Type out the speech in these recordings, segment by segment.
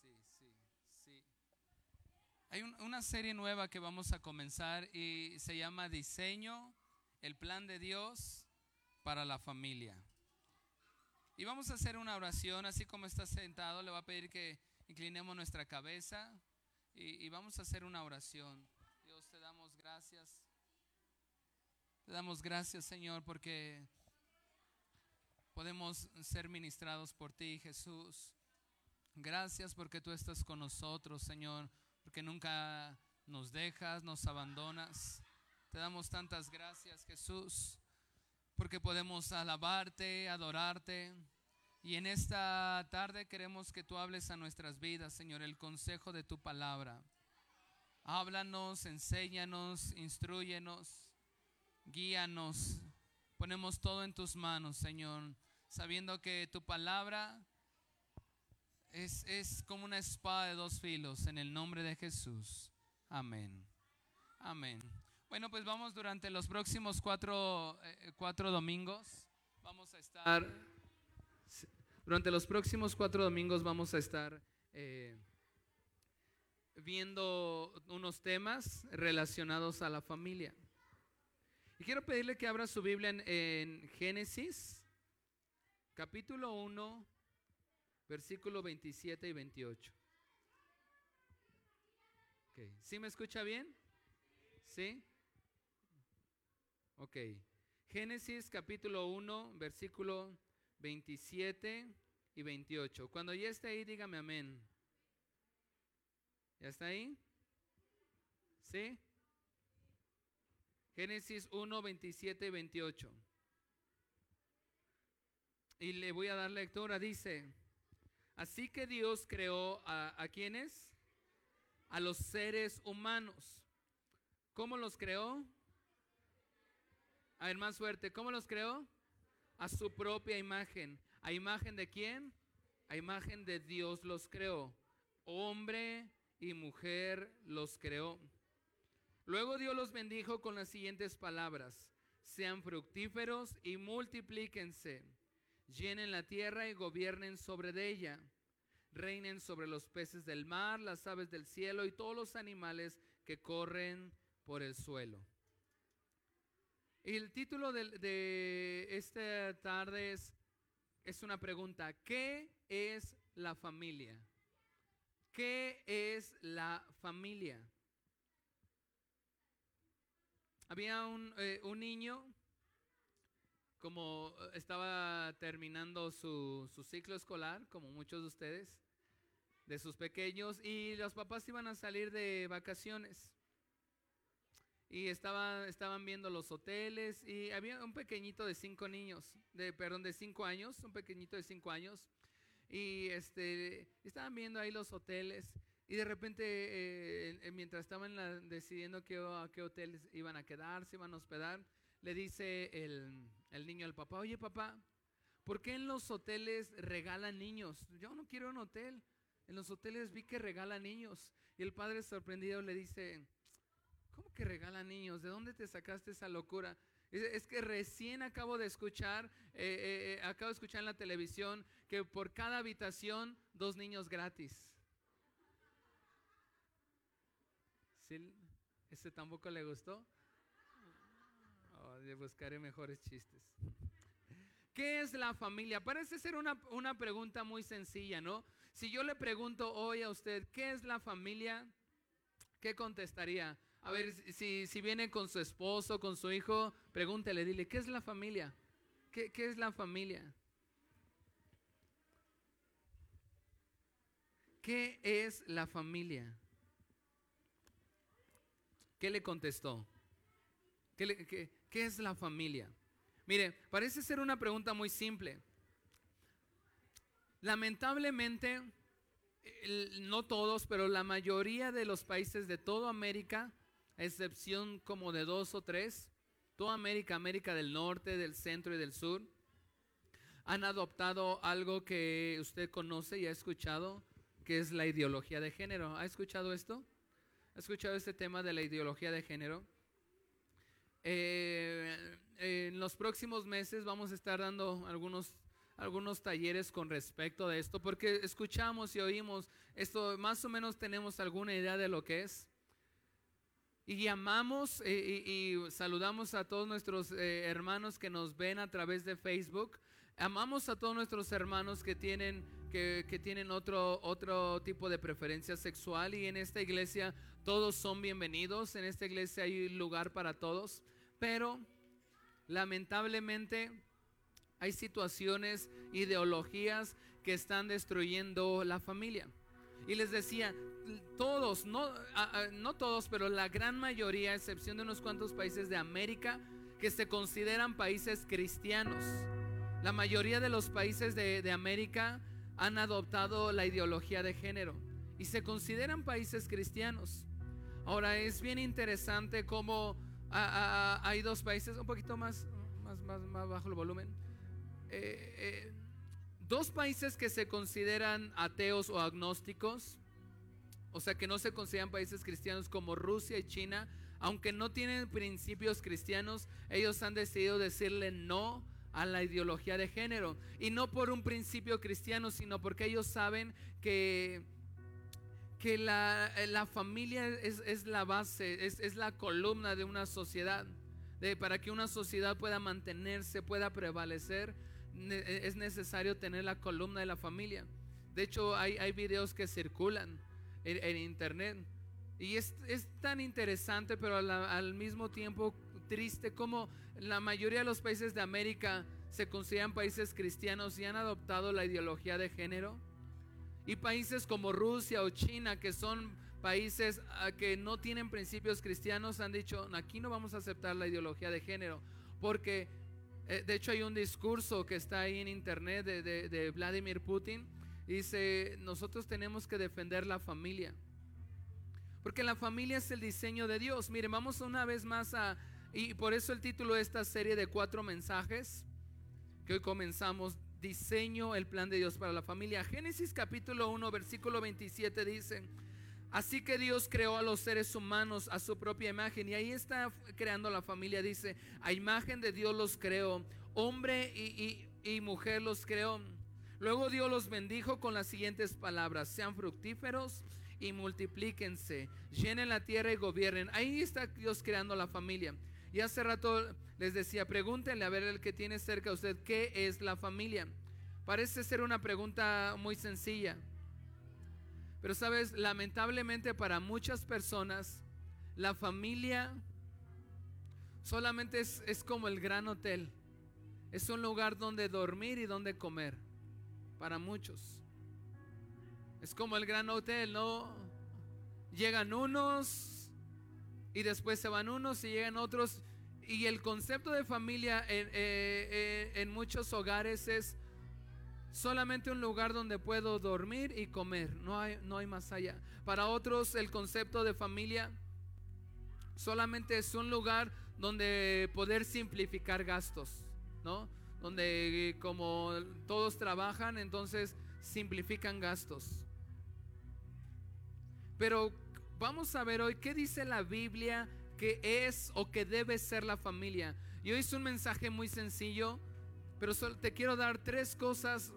Sí, sí, sí. Hay una serie nueva que vamos a comenzar y se llama Diseño, el plan de Dios para la familia. Y vamos a hacer una oración, así como está sentado, le va a pedir que inclinemos nuestra cabeza y, y vamos a hacer una oración. Dios, te damos gracias. Te damos gracias, Señor, porque podemos ser ministrados por ti, Jesús. Gracias porque tú estás con nosotros, Señor, porque nunca nos dejas, nos abandonas. Te damos tantas gracias, Jesús, porque podemos alabarte, adorarte. Y en esta tarde queremos que tú hables a nuestras vidas, Señor, el consejo de tu palabra. Háblanos, enséñanos, instruyenos, guíanos. Ponemos todo en tus manos, Señor, sabiendo que tu palabra es, como una espada de dos filos en el nombre de Jesús. Amén. Amén. Bueno, pues vamos durante los próximos cuatro, eh, cuatro domingos. Vamos a estar, durante los próximos cuatro domingos vamos a estar eh, viendo unos temas relacionados a la familia. Y quiero pedirle que abra su Biblia en, en Génesis, capítulo 1, versículo 27 y 28. ¿Sí me escucha bien? ¿Sí? Ok. Génesis capítulo 1, versículo 27 y 28. Cuando ya esté ahí, dígame amén. ¿Ya está ahí? ¿Sí? Génesis 1, 27 y 28. Y le voy a dar lectura. Dice, Así que Dios creó a, a quienes? A los seres humanos. ¿Cómo los creó? A ver, más fuerte. ¿Cómo los creó? A su propia imagen. ¿A imagen de quién? A imagen de Dios los creó. Hombre y mujer los creó. Luego Dios los bendijo con las siguientes palabras. Sean fructíferos y multiplíquense llenen la tierra y gobiernen sobre ella. Reinen sobre los peces del mar, las aves del cielo y todos los animales que corren por el suelo. Y el título de, esta tarde es, es una pregunta. ¿Qué es la familia? ¿Qué es la familia? Había un, eh, un niño como eh, estaba terminando su, ciclo escolar, como muchos de ustedes, de sus pequeños, y los papás iban a salir de vacaciones. Y estaban, estaban viendo los hoteles y había un pequeñito de cinco niños, de, perdón, de cinco años, un pequeñito de cinco años. Y este, estaban viendo ahí los hoteles y de repente, eh, mientras estaban decidiendo qué, a qué hoteles iban a quedar, se iban a hospedar, le dice el, niño al papá, oye papá, ¿por qué en los hoteles regalan niños? Yo no quiero un hotel. En los hoteles vi que regalan niños. Y el padre sorprendido le dice, ¿cómo que regalan niños? ¿De dónde te sacaste esa locura? Es que recién acabo de escuchar, eh, eh, eh, acabo de escuchar en la televisión que por cada habitación dos niños gratis. ¿Sí? ¿Ese tampoco le gustó? Oh, buscaré mejores chistes. ¿Qué es la familia? Parece ser una, una, pregunta muy sencilla, ¿no? Si yo le pregunto hoy a usted, ¿qué es la familia? ¿Qué contestaría? A ver, si, si viene con su esposo, con su hijo, pregúntele, dile, ¿qué es la familia? ¿Qué, qué es la familia? ¿Qué es la familia? ¿Qué le contestó? ¿Qué, le, qué, ¿Qué es la familia? Mire, parece ser una pregunta muy simple. Lamentablemente, no todos, pero la mayoría de los países de toda América, a excepción como de dos o tres, toda América, América del Norte, del Centro y del Sur, han adoptado algo que usted conoce y ha escuchado, que es la ideología de género. ¿Ha escuchado esto? ¿Ha escuchado este tema de la ideología de género? Eh, en los próximos meses vamos a estar dando algunos, algunos talleres con respecto de esto, porque escuchamos y oímos esto, más o menos tenemos alguna idea de lo que es. Y llamamos y, saludamos a todos nuestros eh, hermanos que nos ven a través de Facebook. Amamos a todos nuestros hermanos que tienen, que, que tienen otro, otro tipo de preferencia sexual y en esta iglesia todos son bienvenidos. En esta iglesia hay lugar para todos. Pero lamentablemente hay situaciones, ideologías que están destruyendo la familia. Y les decía, todos, no, no todos, pero la gran mayoría, a excepción de unos cuantos países de América, que se consideran países cristianos. La mayoría de los países de, de América han adoptado la ideología de género y se consideran países cristianos. Ahora es bien interesante cómo hay dos países, un poquito más, más, más, más bajo el volumen. Eh, eh, dos países que se consideran ateos o agnósticos, o sea que no se consideran países cristianos como Rusia y China, aunque no tienen principios cristianos, ellos han decidido decirle no a la ideología de género. Y no por un principio cristiano, sino porque ellos saben que, que la, familia es, la base, es, es, la columna de una sociedad. De, para que una sociedad pueda mantenerse, pueda prevalecer, e, es necesario tener la columna de la familia. De hecho, hay, hay videos que circulan en, internet. Y es, tan interesante, pero al, mismo tiempo triste como la mayoría de los países de América se consideran países cristianos y han adoptado la ideología de género. Y países como Rusia o China, que son países ah, que no tienen principios cristianos, han dicho, aquí no vamos a aceptar la ideología de género, porque eh, de hecho, hay un discurso que está ahí en internet de, Vladimir Putin. Dice, nosotros tenemos que defender la familia. Porque la familia es el diseño de Dios. Miren, vamos una vez más a... Y por eso el título de esta serie de cuatro mensajes que hoy comenzamos, diseño, el plan de Dios para la familia. Génesis capítulo 1, versículo 27 dice, Así que Dios creó a los seres humanos a su propia imagen y ahí está creando la familia. Dice, a imagen de Dios los creó, hombre y, mujer los creó. Luego Dios los bendijo con las siguientes palabras, sean fructíferos y multiplíquense, llenen la tierra y gobiernen. Ahí está Dios creando la familia. Y hace rato les decía, pregúntenle a ver el que tiene cerca a usted, ¿qué es la familia? Parece ser una pregunta muy sencilla. Pero sabes, lamentablemente para muchas personas, la familia solamente es, como el gran hotel. Es un lugar donde dormir y donde comer. Para muchos. Es como el gran hotel, ¿no? Llegan unos y después se van unos y llegan otros. Y el concepto de familia en, eh, eh, en muchos hogares es solamente un lugar donde puedo dormir y comer, no hay, no hay más allá. Para otros el concepto de familia solamente es un lugar donde poder simplificar gastos, ¿no? Donde eh, como todos trabajan, entonces simplifican gastos. Pero vamos a ver hoy qué dice la Biblia que es o que debe ser la familia. Y hoy es un mensaje muy sencillo, pero solo te quiero dar tres cosas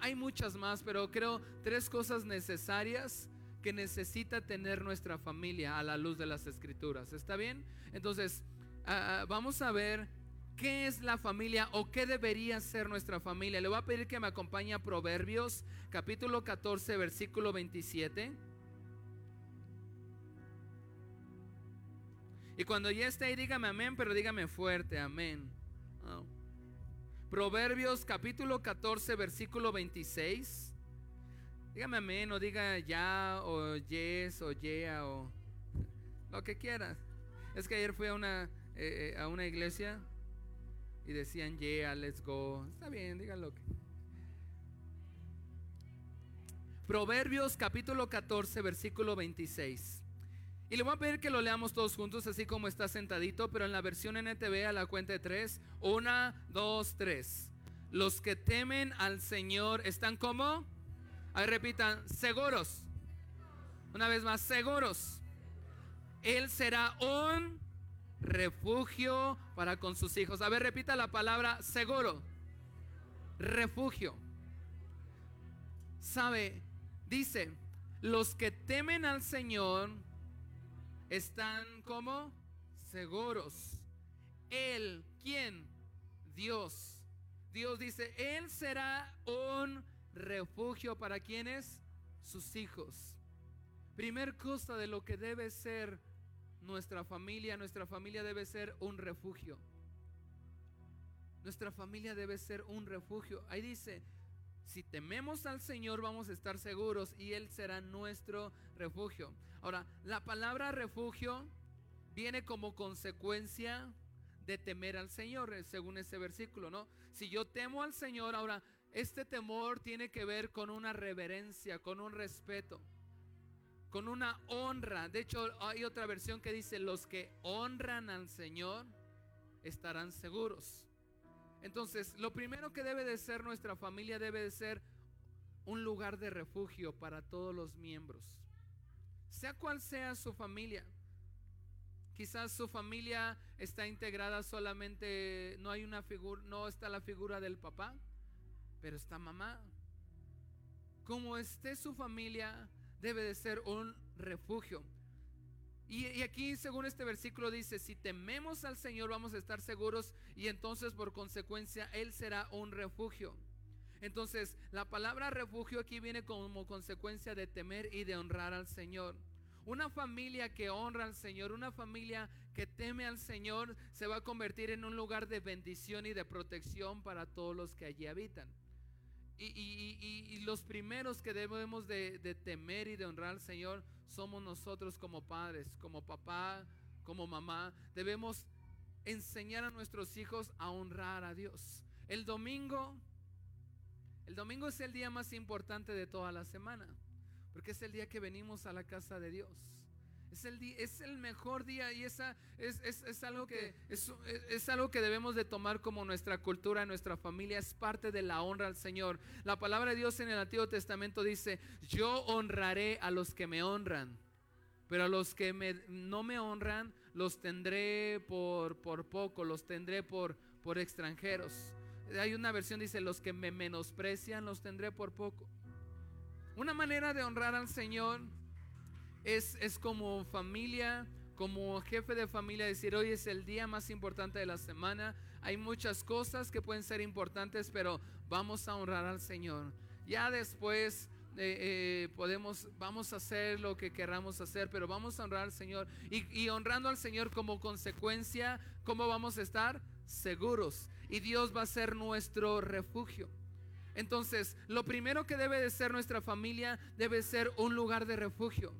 hay, muchas más, pero creo tres cosas necesarias que necesita tener nuestra familia a la luz de las escrituras. ¿Está bien? Entonces, ah, ah, vamos a ver qué es la familia o qué debería ser nuestra familia. Le voy a pedir que me acompañe a Proverbios capítulo 14, versículo 27. Y cuando ya esté ahí, dígame amén, pero dígame fuerte, amén. Oh. Proverbios capítulo 14, versículo 26. Dígame amén o diga ya o yes o yeah o lo que quieras. Es que ayer fui a una, eh, eh, a una iglesia y decían yeah, let's go. Está bien, díganlo. Proverbios capítulo 14, versículo 26. Y le voy a pedir que lo leamos todos juntos, así como está sentadito, pero en la versión NTV a la cuenta de tres. Una, dos, tres. Los que temen al Señor están como. Ahí repitan, seguros. Una vez más, seguros. Él será un refugio para con sus hijos. A ver, repita la palabra seguro. refugio. Sabe, dice, los que temen al Señor están como seguros. Él, ¿quién? Dios. Dios dice, Él será un refugio para quienes? Sus hijos. Primer cosa de lo que debe ser nuestra familia, nuestra familia debe ser un refugio. Nuestra familia debe ser un refugio. Ahí dice, si tememos al Señor vamos a estar seguros y Él será nuestro refugio. Ahora, la palabra refugio viene como consecuencia de temer al Señor, eh, según ese versículo, ¿no? Si yo temo al Señor, ahora, este temor tiene que ver con una reverencia, con un respeto, con una honra. De hecho, hay otra versión que dice, los que honran al Señor estarán seguros. Entonces, lo primero que debe de ser nuestra familia debe de ser un lugar de refugio para todos los miembros. Sea cual sea su familia. Quizás su familia está integrada solamente, no hay una figura, no está la figura del papá, pero está mamá. Como esté su familia, debe de ser un refugio. Y, aquí, según este versículo, dice, si tememos al Señor vamos a estar seguros y entonces por consecuencia Él será un refugio. Entonces, la palabra refugio aquí viene como consecuencia de temer y de honrar al Señor. Una familia que honra al Señor, una familia que teme al Señor, se va a convertir en un lugar de bendición y de protección para todos los que allí habitan. Y, los primeros que debemos de, de temer y de honrar al Señor somos nosotros como padres, como papá, como mamá. Debemos enseñar a nuestros hijos a honrar a Dios. El domingo, el domingo es el día más importante de toda la semana, porque es el día que venimos a la casa de Dios. Es el, es el mejor día y esa es, algo que, es, es, algo que debemos de tomar como nuestra cultura, nuestra familia, es parte de la honra al Señor. La palabra de Dios en el Antiguo Testamento dice, yo honraré a los que me honran, pero a los que no me honran los tendré por, por poco, los tendré por, por extranjeros. Hay una versión dice, los que me menosprecian los tendré por poco. Una manera de honrar al Señor es, como familia, como jefe de familia, decir, hoy es el día más importante de la semana. Hay muchas cosas que pueden ser importantes, pero vamos a honrar al Señor. Ya después eh, eh, podemos, vamos a hacer lo que queramos hacer, pero vamos a honrar al Señor. Y, y honrando al Señor como consecuencia, ¿cómo vamos a estar? Seguros. Y Dios va a ser nuestro refugio. Entonces, lo primero que debe de ser nuestra familia debe ser un lugar de refugio.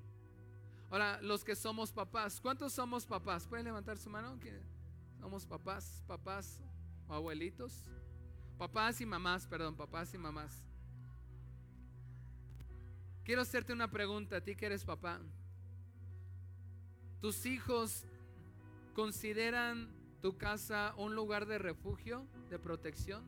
Ahora, los que somos papás, ¿cuántos somos papás? ¿Pueden levantar su mano? ¿Somos papás, papás o abuelitos? Papás y mamás, perdón, papás y mamás. Quiero hacerte una pregunta, a ti que eres papá. ¿Tus hijos consideran tu casa un lugar de refugio, de protección?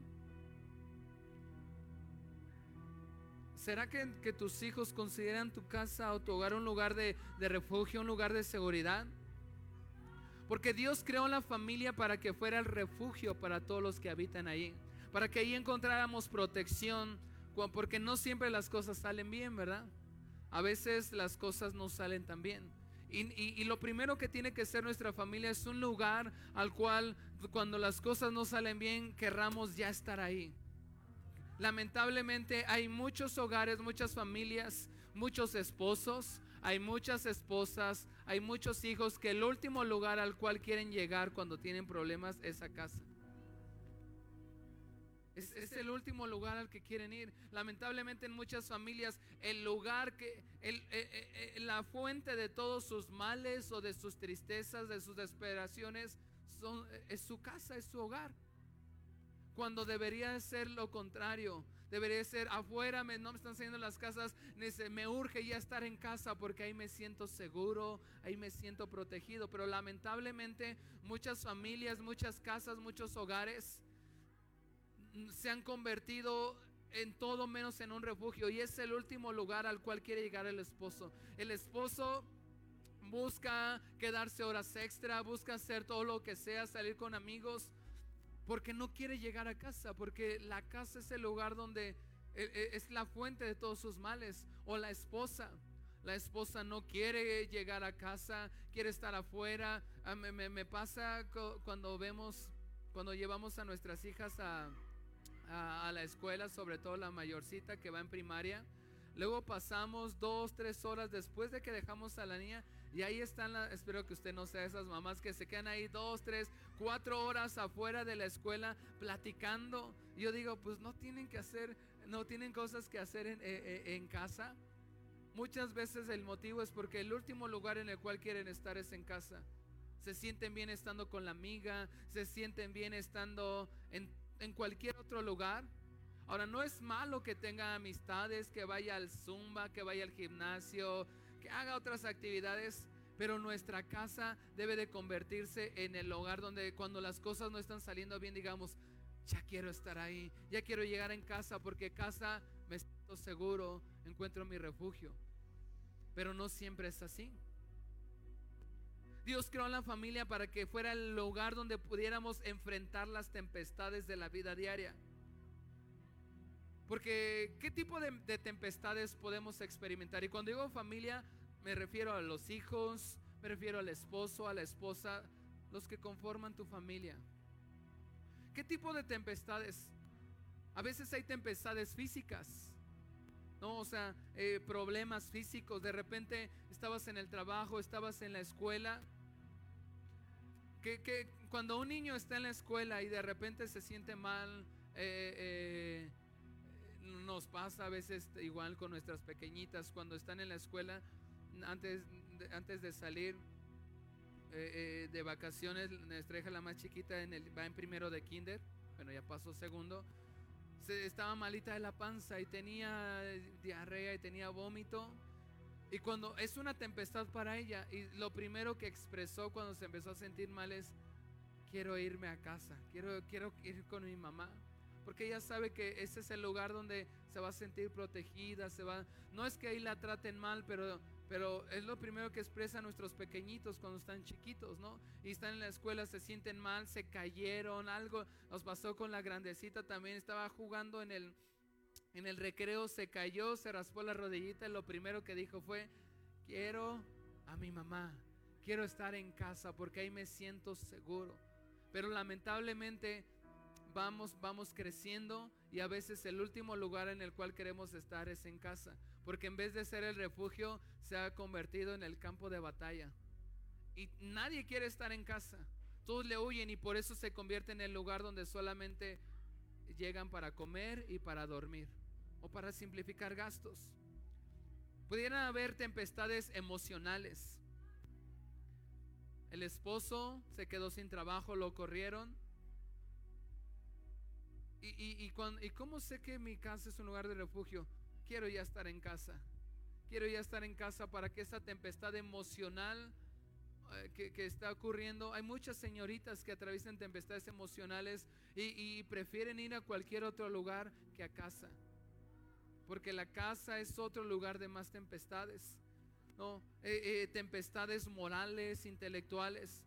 ¿Será que, tus hijos consideran tu casa o tu hogar un lugar de, refugio, un lugar de seguridad? Porque Dios creó la familia para que fuera el refugio para todos los que habitan ahí. Para que ahí encontráramos protección. Porque no siempre las cosas salen bien, ¿verdad? A veces las cosas no salen tan bien. Y, y, lo primero que tiene que ser nuestra familia es un lugar al cual cuando las cosas no salen bien, querramos ya estar ahí. Lamentablemente hay muchos hogares, muchas familias, muchos esposos, hay muchas esposas, hay muchos hijos que el último lugar al cual quieren llegar cuando tienen problemas es a casa. Es, el último lugar al que quieren ir. Lamentablemente en muchas familias el lugar que, eh, eh, eh, la fuente de todos sus males o de sus tristezas, de sus desesperaciones, son, es su casa, es su hogar cuando debería ser lo contrario. Debería ser afuera, me, no me están saliendo las casas, me urge ya estar en casa porque ahí me siento seguro, ahí me siento protegido. Pero lamentablemente muchas familias, muchas casas, muchos hogares se han convertido en todo menos en un refugio y es el último lugar al cual quiere llegar el esposo. El esposo busca quedarse horas extra, busca hacer todo lo que sea, salir con amigos porque no quiere llegar a casa, porque la casa es el lugar donde e, e, es la fuente de todos sus males. O la esposa, la esposa no quiere llegar a casa, quiere estar afuera. Ah, me, pasa cuando vemos, cuando llevamos a nuestras hijas a, la escuela, sobre todo la mayorcita que va en primaria. Luego pasamos dos, tres horas después de que dejamos a la niña y ahí están, la, espero que usted no sea esas mamás que se quedan ahí dos, tres, cuatro horas afuera de la escuela platicando. Yo digo, pues no tienen que hacer, no tienen cosas que hacer en, eh, eh, en casa. Muchas veces el motivo es porque el último lugar en el cual quieren estar es en casa. Se sienten bien estando con la amiga, se sienten bien estando en, en cualquier otro lugar. Ahora, no es malo que tenga amistades, que vaya al zumba, que vaya al gimnasio, que haga otras actividades, pero nuestra casa debe de convertirse en el hogar donde cuando las cosas no están saliendo bien, digamos, ya quiero estar ahí, ya quiero llegar en casa porque casa me siento seguro, encuentro mi refugio. Pero no siempre es así. Dios creó la familia para que fuera el lugar donde pudiéramos enfrentar las tempestades de la vida diaria. Porque, ¿qué tipo de, tempestades podemos experimentar? Y cuando digo familia, me refiero a los hijos, me refiero al esposo, a la esposa, los que conforman tu familia. ¿Qué tipo de tempestades? A veces hay tempestades físicas. No, o sea, eh, problemas físicos. De repente estabas en el trabajo, estabas en la escuela. Que, cuando un niño está en la escuela y de repente se siente mal, eh, eh, nos pasa a veces igual con nuestras pequeñitas cuando están en la escuela antes de, antes de salir eh, eh, de vacaciones nuestra hija la más chiquita en el, va en primero de kinder bueno ya pasó segundo se, estaba malita de la panza y tenía diarrea y tenía vómito y cuando es una tempestad para ella y lo primero que expresó cuando se empezó a sentir mal es quiero irme a casa quiero quiero ir con mi mamá porque ella sabe que ese es el lugar donde se va a sentir protegida, se va, no es que ahí la traten mal, pero pero es lo primero que expresan nuestros pequeñitos cuando están chiquitos, ¿no? Y están en la escuela, se sienten mal, se cayeron, algo nos pasó con la grandecita también, estaba jugando en el en el recreo, se cayó, se raspó la rodillita y lo primero que dijo fue, "Quiero a mi mamá, quiero estar en casa porque ahí me siento seguro." Pero lamentablemente vamos, vamos creciendo y a veces el último lugar en el cual queremos estar es en casa, porque en vez de ser el refugio se ha convertido en el campo de batalla. Y nadie quiere estar en casa, todos le huyen y por eso se convierte en el lugar donde solamente llegan para comer y para dormir o para simplificar gastos. Pudieran haber tempestades emocionales. El esposo se quedó sin trabajo, lo corrieron y, y, cómo sé que mi casa es un lugar de refugio? Quiero ya estar en casa. Quiero ya estar en casa para que esa tempestad emocional eh, que, está ocurriendo. Hay muchas señoritas que atraviesan tempestades emocionales y, prefieren ir a cualquier otro lugar que a casa. Porque la casa es otro lugar de más tempestades. ¿no? Eh, eh, tempestades morales, intelectuales.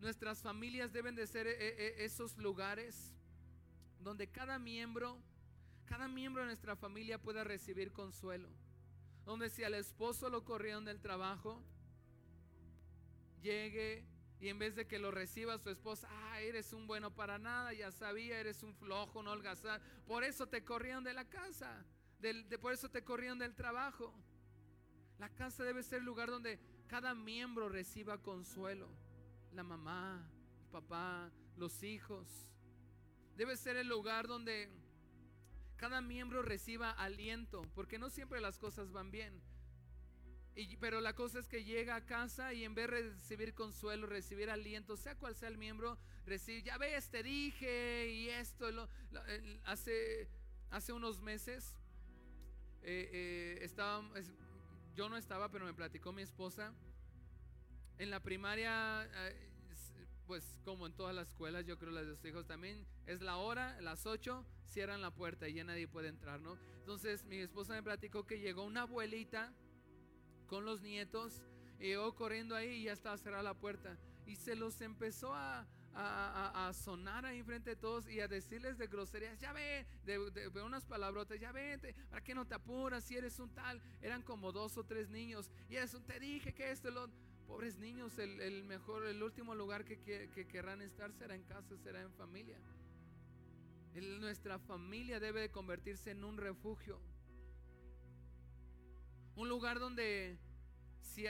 Nuestras familias deben de ser esos lugares donde cada miembro, cada miembro de nuestra familia pueda recibir consuelo. Donde si al esposo lo corrieron del trabajo, llegue y en vez de que lo reciba su esposa, ah, eres un bueno para nada, ya sabía, eres un flojo, no holgazán, por eso te corrieron de la casa, por eso te corrieron del trabajo. La casa debe ser el lugar donde cada miembro reciba consuelo. La mamá, el papá, los hijos. Debe ser el lugar donde cada miembro reciba aliento, porque no siempre las cosas van bien. Y, pero la cosa es que llega a casa y en vez de recibir consuelo, recibir aliento, sea cual sea el miembro, recibe, ya ves, te dije y esto. hace, hace unos meses eh, eh, yo no estaba, pero me platicó mi esposa. En la primaria eh, pues como en todas las escuelas, yo creo las de sus hijos también, es la hora, las 8, cierran la puerta y ya nadie puede entrar, ¿no? Entonces mi esposa me platicó que llegó una abuelita con los nietos y llegó corriendo ahí y ya estaba cerrada la puerta y se los empezó a, a, sonar ahí frente de todos y a decirles de groserías, ya ve, de, unas palabrotas, ya vete, ¿para qué no te apuras si eres un tal? Eran como dos o tres niños y eso, te dije que esto, lo, pobres niños, el, mejor, el último lugar que, que, querrán estar será en casa, será en familia. nuestra familia debe de convertirse en un refugio. Un lugar donde si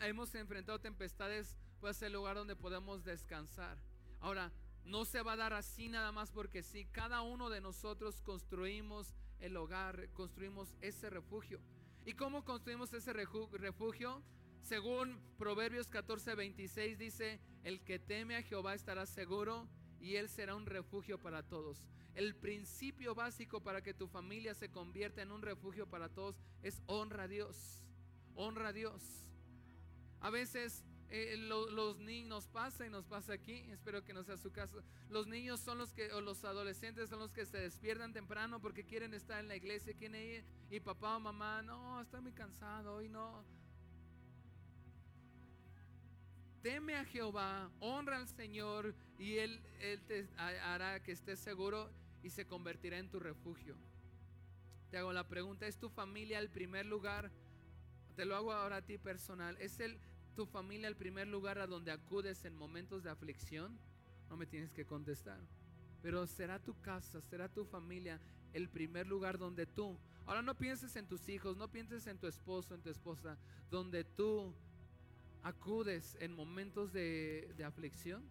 hemos enfrentado tempestades, puede ser el lugar donde podemos descansar. Ahora, no se va a dar así nada más porque si cada uno de nosotros construimos el hogar, construimos ese refugio. ¿Y cómo construimos ese refugio? Según Proverbios 14, 26 dice, el que teme a Jehová estará seguro y él será un refugio para todos. El principio básico para que tu familia se convierta en un refugio para todos es honra a Dios. Honra a Dios. A veces eh, los niños nos pasa y nos pasa aquí, espero que no sea su caso. Los niños son los que, o los adolescentes son los que se despiertan temprano porque quieren estar en la iglesia, quieren ir, y papá o mamá, no, estoy muy cansado, hoy no. Teme a Jehová, honra al Señor y Él, él te hará que estés seguro y se convertirá en tu refugio. Te hago la pregunta, ¿es tu familia el primer lugar? Te lo hago ahora a ti personal. ¿Es el tu familia el primer lugar a donde acudes en momentos de aflicción? No me tienes que contestar. Pero será tu casa, será tu familia el primer lugar donde tú, ahora no pienses en tus hijos, no pienses en tu esposo, en tu esposa, donde tú acudes en momentos de, aflicción.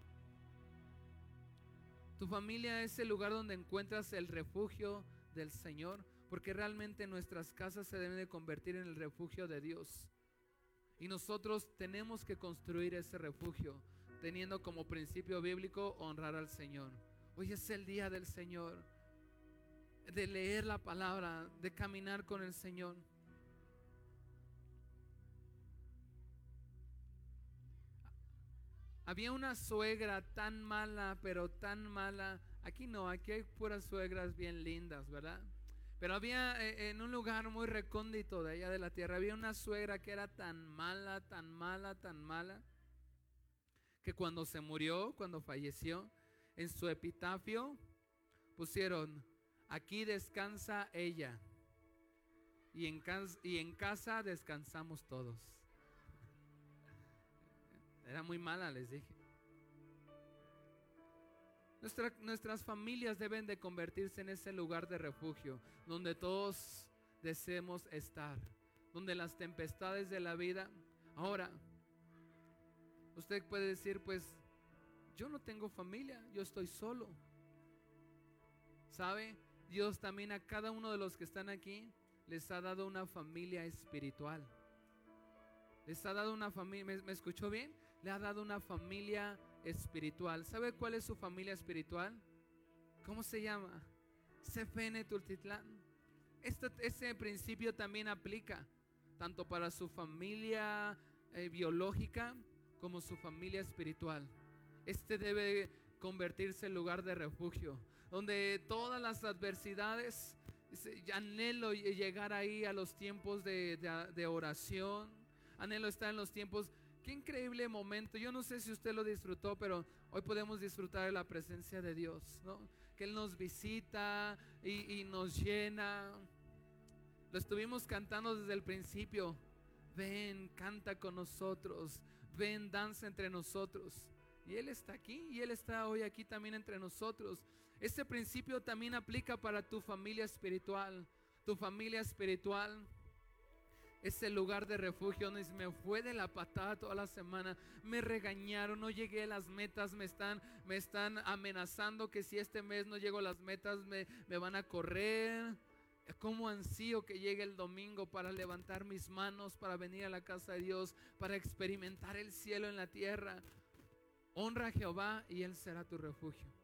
Tu familia es el lugar donde encuentras el refugio del Señor, porque realmente nuestras casas se deben de convertir en el refugio de Dios. Y nosotros tenemos que construir ese refugio, teniendo como principio bíblico honrar al Señor. Hoy es el día del Señor, de leer la palabra, de caminar con el Señor. Había una suegra tan mala, pero tan mala. Aquí no, aquí hay puras suegras bien lindas, ¿verdad? Pero había eh, en un lugar muy recóndito de allá de la tierra, había una suegra que era tan mala, tan mala, tan mala, que cuando se murió, cuando falleció, en su epitafio pusieron, aquí descansa ella y en, y en casa descansamos todos. Era muy mala, les dije nuestras familias deben de convertirse en ese lugar de refugio donde todos deseemos estar, donde las tempestades de la vida, ahora, usted puede decir, pues, yo no tengo familia, yo estoy solo. ¿Sabe? Dios también a cada uno de los que están aquí les ha dado una familia espiritual. Les ha dado una familia, ¿me, ¿me escuchó bien? Le ha dado una familia espiritual. ¿Sabe cuál es su familia espiritual? ¿Cómo se llama? CFN Tultitlán. Este, ese principio también aplica tanto para su familia eh, biológica como su familia espiritual. Este debe convertirse en lugar de refugio, donde todas las adversidades, anhelo llegar ahí a los tiempos de, de oración, anhelo estar en los tiempos Qué increíble momento. Yo no sé si usted lo disfrutó, pero hoy podemos disfrutar de la presencia de Dios, ¿no? Que Él nos visita y, nos llena. Lo estuvimos cantando desde el principio. Ven, canta con nosotros. Ven, danza entre nosotros. Y Él está aquí y Él está hoy aquí también entre nosotros. Este principio también aplica para tu familia espiritual. Tu familia espiritual ese lugar de refugio donde me fue de la patada toda la semana, me regañaron, no llegué a las metas, me están, me están amenazando que si este mes no llego a las metas me, me van a correr. Cómo ansío que llegue el domingo para levantar mis manos, para venir a la casa de Dios, para experimentar el cielo en la tierra. Honra a Jehová y Él será tu refugio.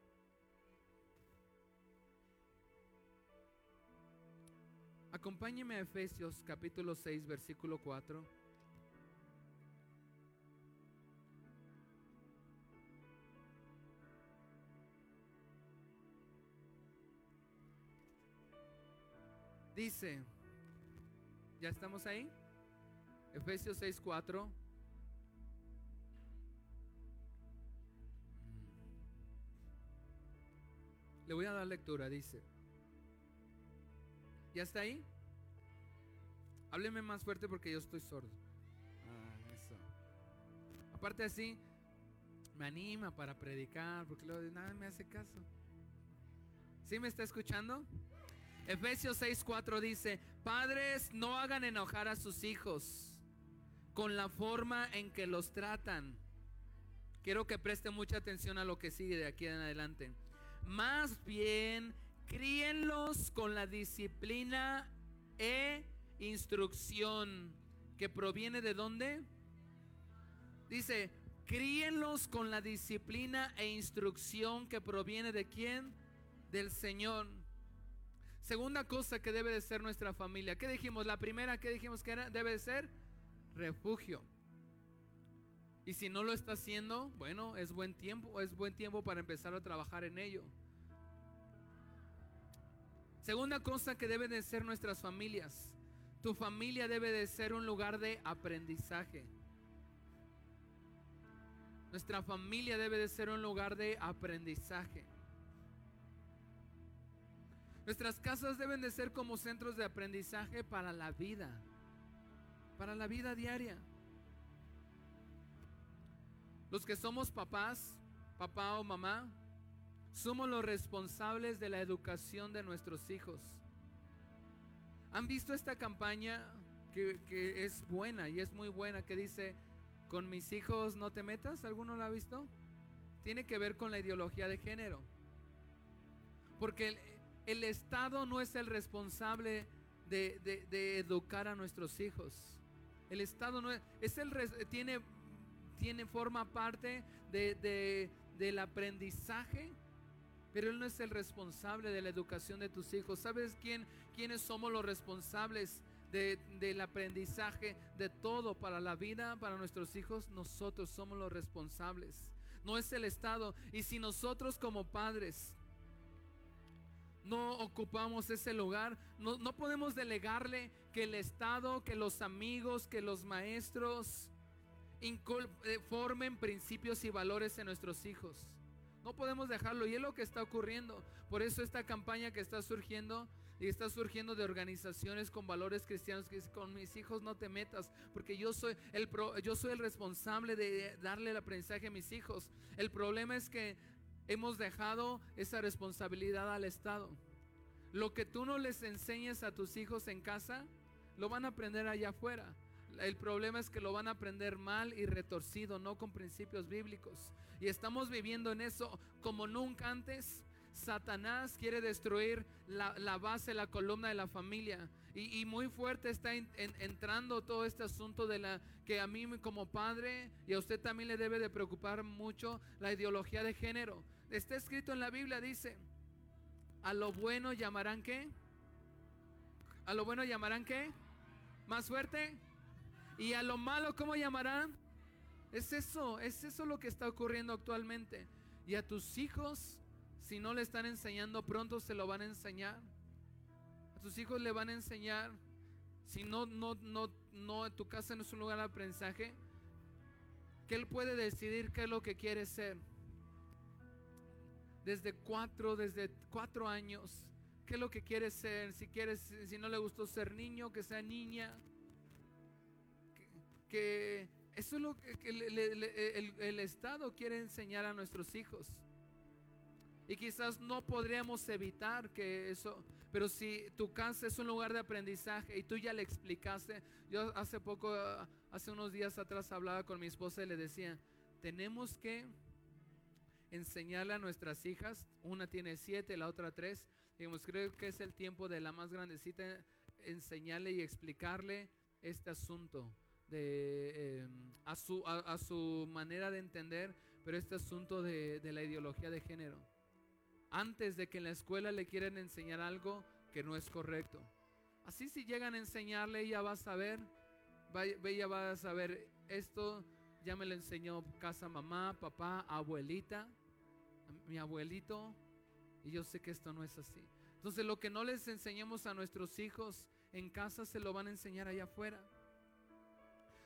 Acompáñeme a Efesios capítulo 6, versículo 4. Dice, ¿ya estamos ahí? Efesios 6, 4. Le voy a dar lectura, dice. ¿Ya está ahí? Hábleme más fuerte porque yo estoy sordo. Ah, eso. Aparte así, me anima para predicar, porque luego nada me hace caso. ¿Sí me está escuchando? Efesios 6:4 dice, padres no hagan enojar a sus hijos con la forma en que los tratan. Quiero que preste mucha atención a lo que sigue de aquí en adelante. Más bien, críenlos con la disciplina e instrucción que proviene de dónde? Dice, críenlos con la disciplina e instrucción que proviene de quién? Del Señor. Segunda cosa que debe de ser nuestra familia. ¿Qué dijimos? La primera que dijimos que era, debe de ser refugio. Y si no lo está haciendo, bueno, es buen tiempo, es buen tiempo para empezar a trabajar en ello. Segunda cosa que debe de ser nuestras familias. Tu familia debe de ser un lugar de aprendizaje. Nuestra familia debe de ser un lugar de aprendizaje. Nuestras casas deben de ser como centros de aprendizaje para la vida, para la vida diaria. Los que somos papás, papá o mamá, somos los responsables de la educación de nuestros hijos. ¿Han visto esta campaña que, es buena y es muy buena que dice, con mis hijos no te metas? ¿Alguno la ha visto? Tiene que ver con la ideología de género. Porque el, Estado no es el responsable de, educar a nuestros hijos. El Estado no es, es el, tiene tiene, forma parte de, del aprendizaje, pero Él no es el responsable de la educación de tus hijos. ¿Sabes quién, quiénes somos los responsables del aprendizaje de todo para la vida, para nuestros hijos? Nosotros somos los responsables. No es el Estado. Y si nosotros como padres no ocupamos ese lugar, no, no podemos delegarle que el Estado, que los amigos, que los maestros, eh, formen principios y valores en nuestros hijos. No podemos dejarlo y es lo que está ocurriendo. Por eso esta campaña que está surgiendo y está surgiendo de organizaciones con valores cristianos que con mis hijos no te metas porque yo soy el yo soy el responsable de darle el aprendizaje a mis hijos. El problema es que hemos dejado esa responsabilidad al Estado. Lo que tú no les enseñes a tus hijos en casa, lo van a aprender allá afuera. El problema es que lo van a aprender mal y retorcido, no con principios bíblicos. Y estamos viviendo en eso como nunca antes. Satanás quiere destruir la, base, la columna de la familia. Y, muy fuerte está entrando todo este asunto de la que a mí como padre y a usted también le debe de preocupar mucho la ideología de género. Está escrito en la Biblia, dice, a lo bueno llamarán qué? A lo bueno llamarán qué? Más fuerte. Y a lo malo, ¿cómo llamarán? Es eso, es eso lo que está ocurriendo actualmente. Y a tus hijos, si no le están enseñando, pronto se lo van a enseñar. A tus hijos le van a enseñar. Si no, no, no, no, tu casa no es un lugar de aprendizaje, que él puede decidir qué es lo que quiere ser. Desde cuatro, desde cuatro años, qué es lo que quiere ser. Si quieres, si no le gustó ser niño, que sea niña que eso es lo que el, Estado quiere enseñar a nuestros hijos. Y quizás no podríamos evitar que eso, pero si tu casa es un lugar de aprendizaje y tú ya le explicaste, yo hace poco, hace unos días atrás hablaba con mi esposa y le decía, tenemos que enseñarle a nuestras hijas, una tiene siete, la otra tres, digamos, creo que es el tiempo de la más grandecita, enseñarle y explicarle este asunto Em, a, su, a, su manera de entender, pero este asunto de, la ideología de género. Antes de que en la escuela le quieran enseñar algo que no es correcto. Así si llegan a enseñarle, ella va a saber, ella va a saber esto, ya me lo enseñó casa mamá, papá, abuelita, mi abuelito, y yo sé que esto no es así. Entonces lo que no les enseñemos a nuestros hijos en casa se lo van a enseñar allá afuera.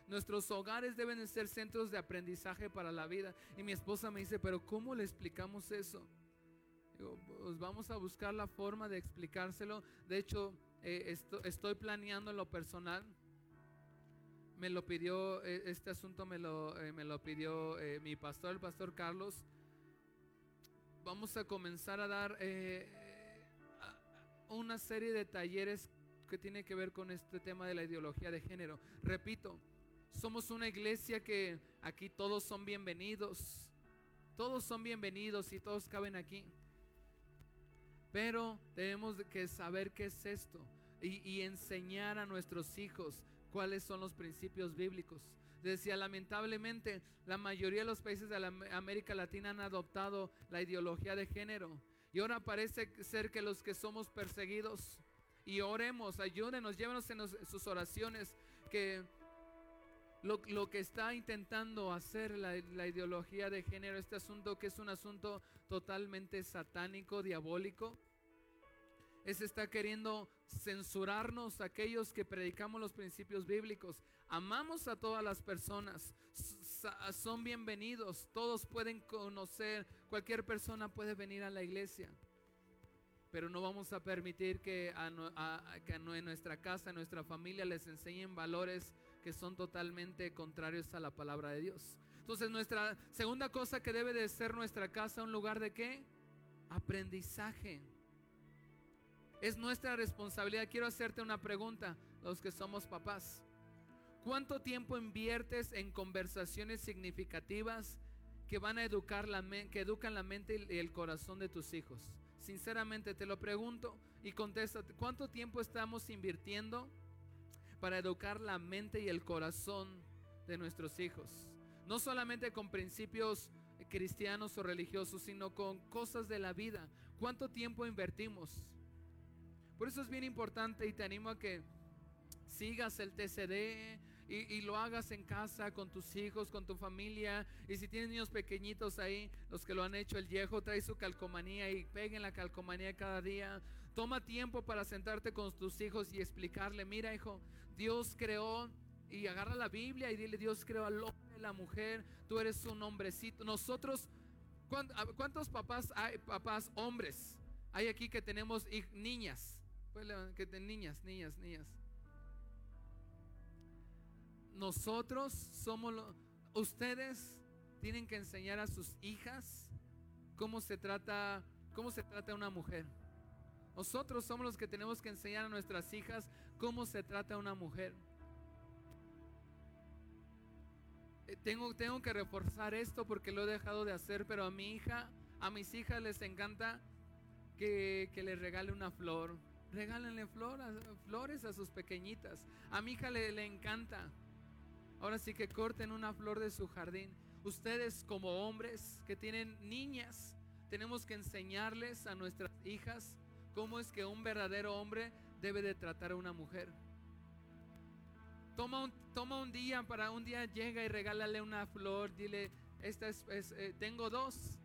Nuestros hogares deben de ser centros de aprendizaje para la vida. Y mi esposa me dice, pero ¿cómo le explicamos eso? pues vamos a buscar la forma de explicárselo. De hecho, eh, estoy planeando lo personal. Me lo pidió, e, este asunto me lo, eh, me lo pidió eh, mi pastor, el pastor Carlos. Vamos a comenzar a dar una serie de talleres que tiene que ver con este tema de la ideología de género. Repito, somos una iglesia que aquí todos son bienvenidos. Todos son bienvenidos y todos caben aquí. Pero tenemos que saber qué es esto y, enseñar a nuestros hijos cuáles son los principios bíblicos. Decía, lamentablemente, la mayoría de los países de la América Latina han adoptado la ideología de género. Y ahora parece ser que los que somos perseguidos, y oremos, ayúdenos, llévenos en sus oraciones, que lo, que está intentando hacer la, la, ideología de género, este asunto que es un asunto totalmente satánico, diabólico, es está queriendo censurarnos aquellos que predicamos los principios bíblicos. Amamos a todas las personas, son bienvenidos, todos pueden conocer, cualquier persona puede venir a la iglesia. Pero no vamos a permitir que, que en nuestra casa, en nuestra familia les enseñen valores que son totalmente contrarios a la palabra de Dios. Entonces nuestra segunda cosa que debe de ser nuestra casa un lugar de qué? Aprendizaje. Es nuestra responsabilidad. Quiero hacerte una pregunta, los que somos papás. ¿Cuánto tiempo inviertes en conversaciones significativas que van a educar la que educan la mente y el corazón de tus hijos? Sinceramente te lo pregunto y contesta, ¿cuánto tiempo estamos invirtiendo para educar la mente y el corazón de nuestros hijos. No solamente con principios cristianos o religiosos, sino con cosas de la vida. ¿Cuánto tiempo invertimos? Por eso es bien importante y te animo a que sigas el TCD y, lo hagas en casa con tus hijos, con tu familia. Y si tienes niños pequeñitos ahí, los que lo han hecho, el viejo trae su calcomanía y peguen la calcomanía cada día. Toma tiempo para sentarte con tus hijos y explicarle, mira hijo, Dios creó y agarra la Biblia y dile, Dios creó al hombre, la mujer, tú eres un hombrecito. Nosotros, ¿cuántos papás hay, papás hombres? Hay aquí que tenemos niñas, pues, que niñas, niñas, niñas. Nosotros somos, ustedes tienen que enseñar a sus hijas cómo se trata, cómo se trata una mujer. Nosotros somos los que tenemos que enseñar a nuestras hijas cómo se trata una mujer. Eh, tengo, tengo que reforzar esto porque lo he dejado de hacer, pero a mi hija, a mis hijas les encanta que, que les regale una flor. Regálenle flores a sus pequeñitas. A mi hija le, le encanta. Ahora sí que corten una flor de su jardín. Ustedes como hombres que tienen niñas, tenemos que enseñarles a nuestras hijas cómo es que un verdadero hombre debe de tratar a una mujer. Toma un, toma un día, para un día llega y regálale una flor, dile, esta es, eh, tengo dos.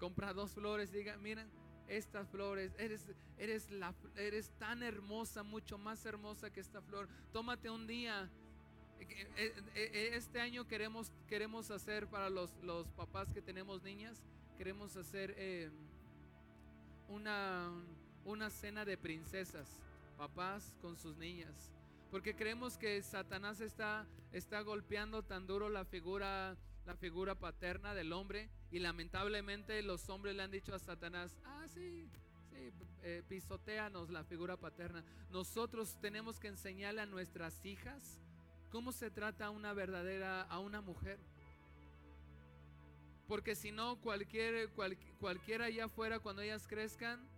Compra dos flores, diga, miren, estas flores, eres, eres, la, eres tan hermosa, mucho más hermosa que esta flor. Tómate un día. Eh, eh, este año queremos, queremos hacer para los, los papás que tenemos niñas, queremos hacer una una cena de princesas, papás con sus niñas. Porque creemos que Satanás está, está golpeando tan duro la figura, la figura paterna del hombre. Y lamentablemente los hombres le han dicho a Satanás, ah, sí, sí, eh, pisoteanos la figura paterna. Nosotros tenemos que enseñarle a nuestras hijas cómo se trata a una verdadera, a una mujer. Porque si no, cualquier, cualquiera allá afuera, cuando ellas crezcan,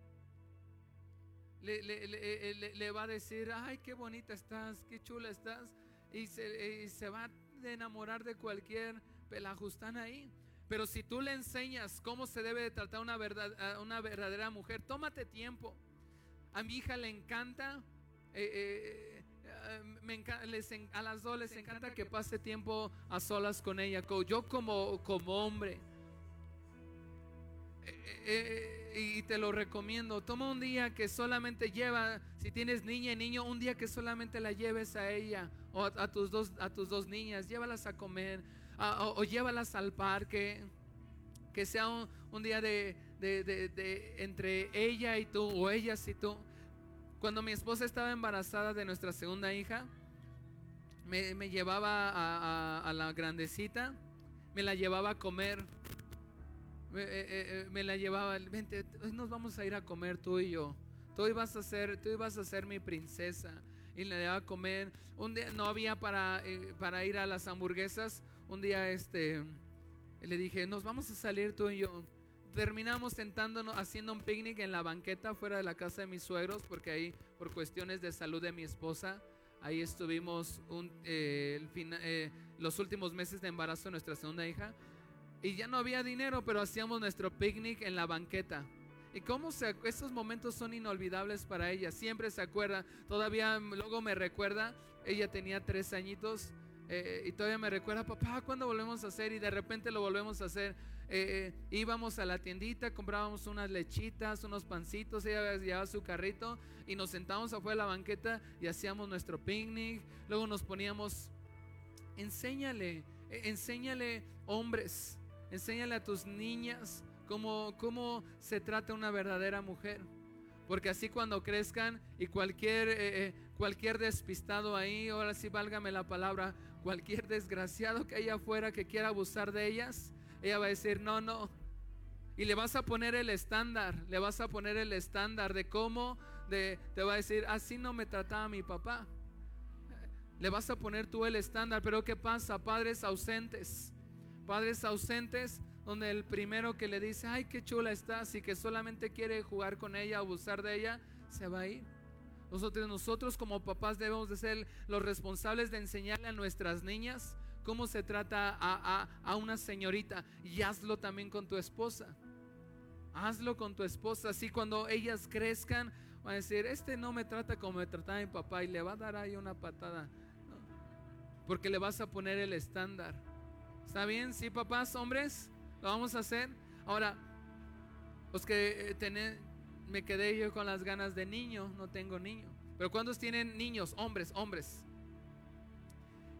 eh, le, le, va a decir, ay, qué bonita estás, qué chula estás, y se, se va a enamorar de cualquier pelajustana ahí. Pero si tú le enseñas cómo se debe de tratar una, verdad, a una verdadera mujer, tómate tiempo. A mi hija le encanta, eh, eh, a las dos les encanta que pase tiempo a solas con ella. Yo como, como hombre, y te lo recomiendo. Toma un día que solamente lleva, si tienes niña y niño, un día que solamente la lleves a ella o a, tus, dos, a tus dos niñas, llévalas a comer o, llévalas al parque. Que sea un, día de, de, entre ella y tú o ellas y tú. Cuando mi esposa estaba embarazada de nuestra segunda hija, me, llevaba a, la grandecita, me la llevaba a comer, me, eh, eh, eh, la llevaba, vente, nos vamos a ir a comer tú y yo. Tú ibas a ser, tú ibas a ser mi princesa. Y le llevaba a comer. Un día no había para, para ir a las hamburguesas. Un día este le dije, nos vamos a salir tú y yo. Terminamos sentándonos, haciendo un picnic en la banqueta fuera de la casa de mis suegros, porque ahí, por cuestiones de salud de mi esposa, ahí estuvimos un, eh, eh, los últimos meses de embarazo de nuestra segunda hija. Y ya no había dinero, pero hacíamos nuestro picnic en la banqueta. Y cómo se, estos momentos son inolvidables para ella. Siempre se acuerda. Todavía luego me recuerda. Ella tenía tres añitos eh, y todavía me recuerda, papá, ¿cuándo volvemos a hacer? Y de repente lo volvemos a hacer. Eh, eh, íbamos a la tiendita, comprábamos unas lechitas, unos pancitos, ella llevaba su carrito y nos sentábamos afuera de la banqueta y hacíamos nuestro picnic. Luego nos poníamos, enséñale, enséñale hombres, enséñale a tus niñas cómo, cómo se trata una verdadera mujer. Porque así cuando crezcan y cualquier, cualquier despistado ahí, ahora sí válgame la palabra, cualquier desgraciado que haya afuera que quiera abusar de ellas, ella va a decir, no, no. Y le vas a poner el estándar, le vas a poner el estándar de cómo, de, te va a decir, así no me trataba mi papá. Le vas a poner tú el estándar, pero ¿qué pasa? Padres ausentes, padres ausentes, donde el primero que le dice, ay, qué chula estás y que solamente quiere jugar con ella, abusar de ella, se va a ir. Nosotros, nosotros como papás debemos de ser los responsables de enseñarle a nuestras niñas cómo se trata a, una señorita y hazlo también con tu esposa. Hazlo con tu esposa. Así cuando ellas crezcan, van a decir, este no me trata como me trataba mi papá y le va a dar ahí una patada. Porque le vas a poner el estándar. ¿Está bien? Sí, papás, hombres, lo vamos a hacer. Ahora, los que eh, tienen me quedé yo con las ganas de niño, no tengo niño. Pero ¿cuántos tienen niños? Hombres, hombres.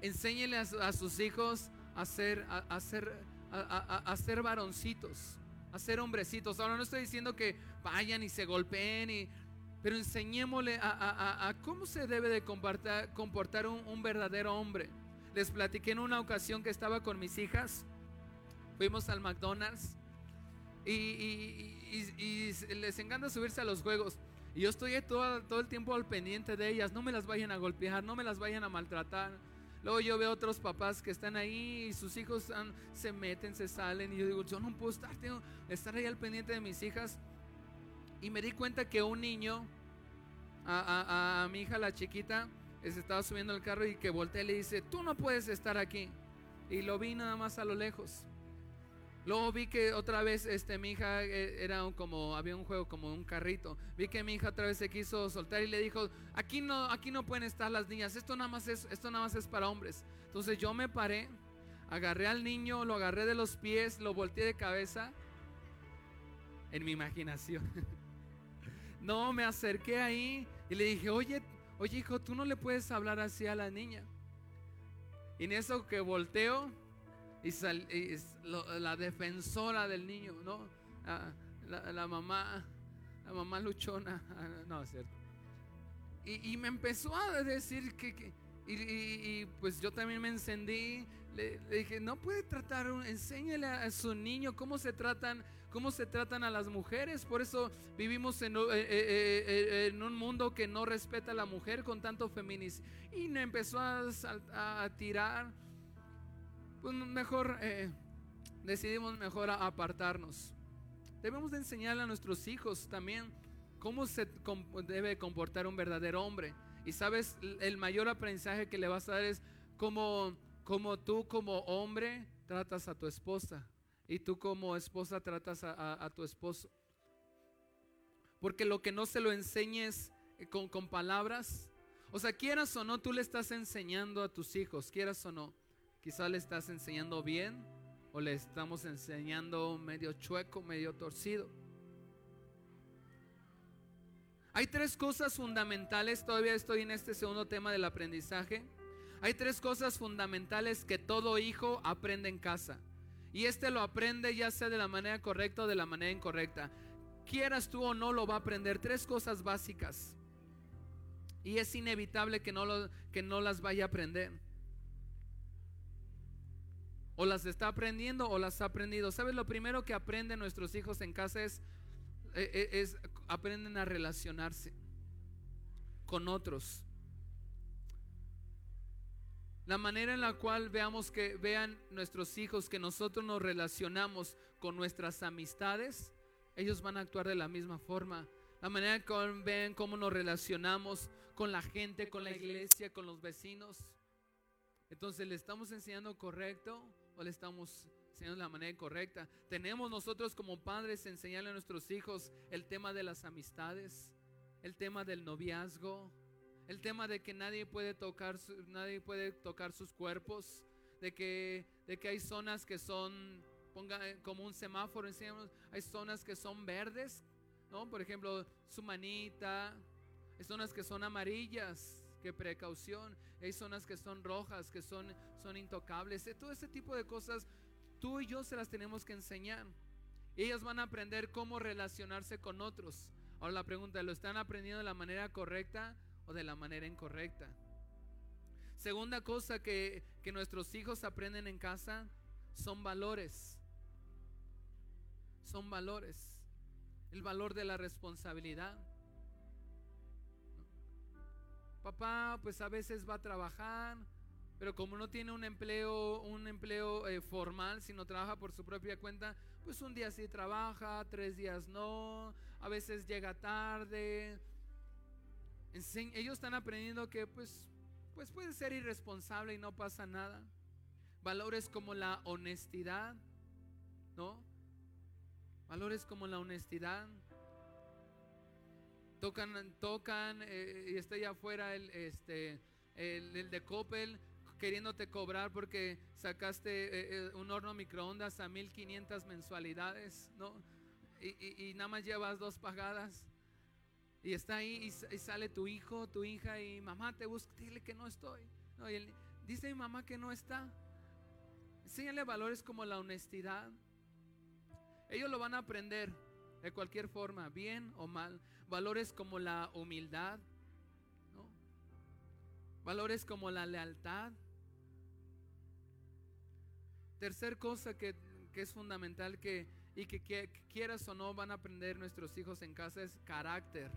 Enséñenle a, sus hijos a ser, a, ser, a, ser varoncitos, a ser hombrecitos. Ahora no estoy diciendo que vayan y se golpeen, pero enseñémosle a, cómo se debe de comportar, comportar un, un verdadero hombre. Les platiqué en una ocasión que estaba con mis hijas. Fuimos al McDonald's y, les encanta subirse a los juegos. Y yo estoy todo, todo el tiempo al pendiente de ellas. No me las vayan a golpear, no me las vayan a maltratar. Luego yo veo otros papás que están ahí y sus hijos se meten, se salen. Y yo digo, yo no puedo estar, tengo, estar ahí al pendiente de mis hijas. Y me di cuenta que un niño, a, mi hija la chiquita, se estaba subiendo al carro y que voltea y le dice, tú no puedes estar aquí. Y lo vi nada más a lo lejos. Luego vi que otra vez este, mi hija eh, era como, había un juego como un carrito. Vi que mi hija otra vez se quiso soltar y le dijo, aquí no, aquí no pueden estar las niñas, esto nada más es, esto nada más es para hombres. Entonces yo me paré, agarré al niño, lo agarré de los pies, lo volteé de cabeza en mi imaginación. no, me acerqué ahí y le dije, oye, oye hijo, tú no le puedes hablar así a la niña. Y en eso que volteo, y, la defensora del niño, ¿no? Ah, la, mamá, la mamá luchona, ah, no, es cierto. Y, me empezó a decir que, y, pues yo también me encendí, le, dije, no puede tratar, enséñale a su niño cómo se tratan cómo se tratan a las mujeres. Por eso vivimos en, eh, eh, eh, en, un mundo que no respeta a la mujer con tanto feminicidio. Y me empezó a, a tirar pues mejor eh, decidimos mejor apartarnos. Debemos de enseñarle a nuestros hijos también cómo se debe comportar un verdadero hombre. Y sabes, el mayor aprendizaje que le vas a dar es cómo, tú como hombre tratas a tu esposa y tú como esposa tratas a, tu esposo. Porque lo que no se lo enseñes eh, con, con palabras, o sea, quieras o no, tú le estás enseñando a tus hijos, quieras o no. Quizá le estás enseñando bien o le estamos enseñando medio chueco, medio torcido. Hay tres cosas fundamentales, todavía estoy en este segundo tema del aprendizaje. Hay tres cosas fundamentales que todo hijo aprende en casa. Y este lo aprende ya sea de la manera correcta o de la manera incorrecta. Quieras tú o no, lo va a aprender. Tres cosas básicas. Y es inevitable que no, que no las vaya a aprender. O las está aprendiendo o las ha aprendido. ¿Sabes? Lo primero que aprenden nuestros hijos en casa es, eh, eh, es aprenden a relacionarse con otros. La manera en la cual veamos que vean nuestros hijos que nosotros nos relacionamos con nuestras amistades, ellos van a actuar de la misma forma. La manera en que ven cómo nos relacionamos con la gente, con la iglesia, con los vecinos. Entonces, ¿le estamos enseñando correcto o le estamos enseñando de la manera correcta? Tenemos nosotros como padres enseñarle a nuestros hijos el tema de las amistades, el tema del noviazgo, el tema de que nadie puede tocar, nadie puede tocar sus cuerpos, de que, de que hay zonas que son, ponga como un semáforo, hay zonas que son verdes, ¿no? Por ejemplo, su manita, hay zonas que son amarillas, que precaución, hay zonas que son rojas, que son, son intocables, todo ese tipo de cosas, tú y yo se las tenemos que enseñar. Y ellos van a aprender cómo relacionarse con otros. Ahora la pregunta, ¿lo están aprendiendo de la manera correcta? de la manera incorrecta. Segunda cosa que, que nuestros hijos aprenden en casa son valores. Son valores. El valor de la responsabilidad. Papá pues a veces va a trabajar, pero como no tiene un empleo, un empleo eh, formal, sino trabaja por su propia cuenta, pues un día sí trabaja, tres días no, a veces llega tarde, ellos están aprendiendo que pues, pues puede ser irresponsable y no pasa nada. Valores como la honestidad, ¿no? Valores como la honestidad. Tocan, tocan eh, y está allá afuera el, este, el, de Coppel queriéndote cobrar porque sacaste eh, eh, un horno microondas a 1500 mensualidades, ¿no? Y, y, nada más llevas dos pagadas. Y está ahí y, sale tu hijo, tu hija y mamá te busca, dile que no estoy. No, y dice mi mamá que no está. Enséñale valores como la honestidad. Ellos lo van a aprender de cualquier forma, bien o mal. Valores como la humildad, valores como la lealtad. Tercer cosa que, que es fundamental que, y que, quieras o no van a aprender nuestros hijos en casa es carácter.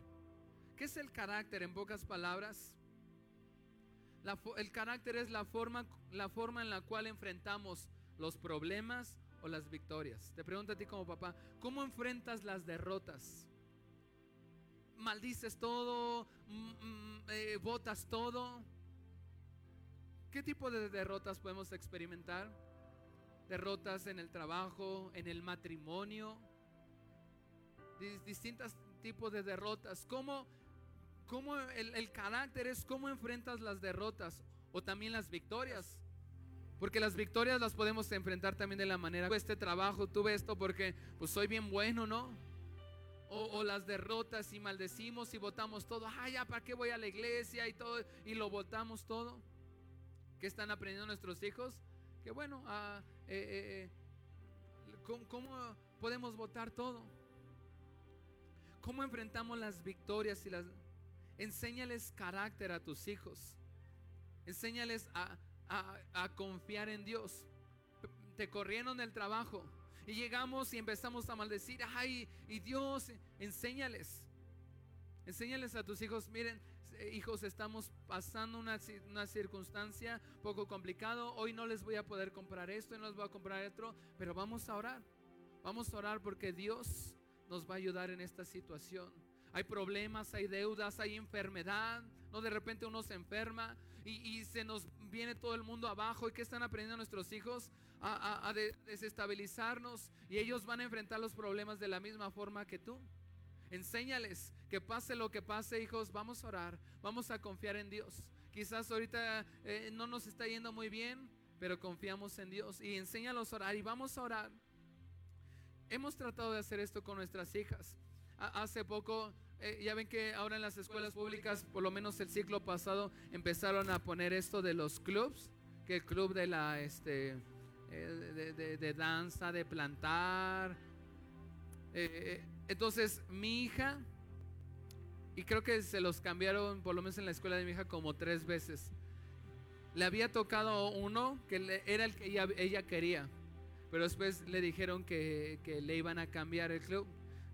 ¿Qué es el carácter en pocas palabras? el carácter es la forma, la forma en la cual enfrentamos los problemas o las victorias. Te pregunto a ti como papá, ¿cómo enfrentas las derrotas? ¿Maldices todo? Eh, ¿Votas todo? ¿Qué tipo de derrotas podemos experimentar? Derrotas en el trabajo, en el matrimonio, distintos tipos de derrotas. ¿Cómo cómo el, carácter es cómo enfrentas las derrotas o también las victorias. Porque las victorias las podemos enfrentar también de la manera, tuve este trabajo, tuve esto porque pues soy bien bueno, ¿no? O, las derrotas y maldecimos y votamos todo. Ah, ya, ¿para qué voy a la iglesia y todo? Y lo votamos todo. ¿Qué están aprendiendo nuestros hijos? Que bueno, ah, eh, eh, eh, ¿cómo podemos votar todo? ¿Cómo enfrentamos las victorias y las Enséñales carácter a tus hijos. Enséñales a, confiar en Dios. Te corrieron del trabajo y llegamos y empezamos a maldecir. Ay, y Dios, enséñales. Enséñales a tus hijos, miren, hijos, estamos pasando una, una, circunstancia poco complicado. Hoy no les voy a poder comprar esto no les voy a comprar otro, pero vamos a orar. Vamos a orar porque Dios nos va a ayudar en esta situación hay problemas, hay deudas, hay enfermedad. No de repente uno se enferma y, se nos viene todo el mundo abajo. ¿Y qué están aprendiendo nuestros hijos? A, desestabilizarnos y ellos van a enfrentar los problemas de la misma forma que tú. Enséñales que pase lo que pase, hijos, vamos a orar, vamos a confiar en Dios. Quizás ahorita eh, no nos está yendo muy bien, pero confiamos en Dios y enséñalos a orar y vamos a orar. Hemos tratado de hacer esto con nuestras hijas. Hace poco eh, ya ven que ahora en las escuelas públicas, por lo menos el ciclo pasado, empezaron a poner esto de los clubs, que el club de la, este, eh, de, danza, de plantar. Eh, entonces mi hija, y creo que se los cambiaron por lo menos en la escuela de mi hija como tres veces. Le había tocado uno que era el que ella, quería, pero después le dijeron que, le iban a cambiar el club.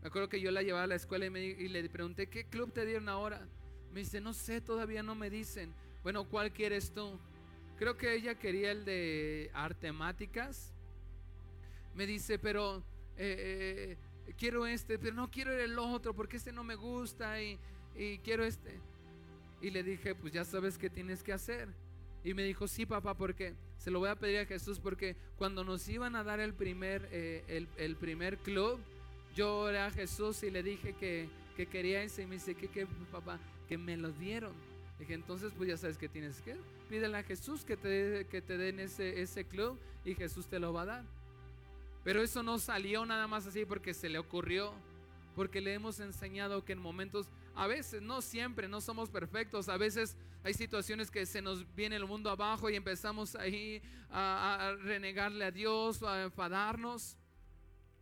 Me acuerdo que yo la llevaba a la escuela y, y le pregunté, ¿qué club te dieron ahora? Me dice, no sé, todavía no me dicen. Bueno, ¿cuál quieres tú? Creo que ella quería el de artemáticas. Me dice, pero eh, eh, quiero este, pero no quiero el otro porque este no me gusta y, quiero este. Y le dije, pues ya sabes qué tienes que hacer. Y me dijo, sí, papá, porque se lo voy a pedir a Jesús, porque cuando nos iban a dar el primer, eh, el, primer club, yo oré a Jesús y le dije que, quería ese. Y me dice, ¿qué, qué, papá? que me lo dieron. Dije, entonces pues ya sabes que tienes que pídele a Jesús que te, que te den ese, ese club y Jesús te lo va a dar. Pero eso no salió nada más así porque se le ocurrió, porque le hemos enseñado que en momentos, a veces, no siempre, no somos perfectos, a veces hay situaciones que se nos viene el mundo abajo y empezamos ahí a, a renegarle a Dios, a enfadarnos,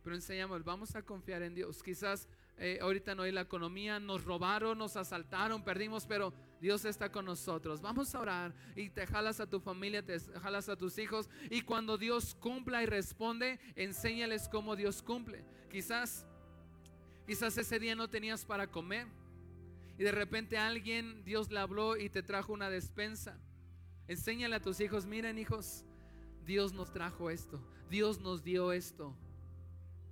pero enseñamos, vamos a confiar en Dios. Quizás eh, ahorita no hay la economía, nos robaron, nos asaltaron, perdimos, pero Dios está con nosotros. Vamos a orar y te jalas a tu familia, te jalas a tus hijos y cuando Dios cumpla y responde, enséñales cómo Dios cumple. Quizás, quizás ese día no tenías para comer y de repente alguien, Dios le habló y te trajo una despensa. Enséñale a tus hijos, miren hijos, Dios nos trajo esto, Dios nos dio esto.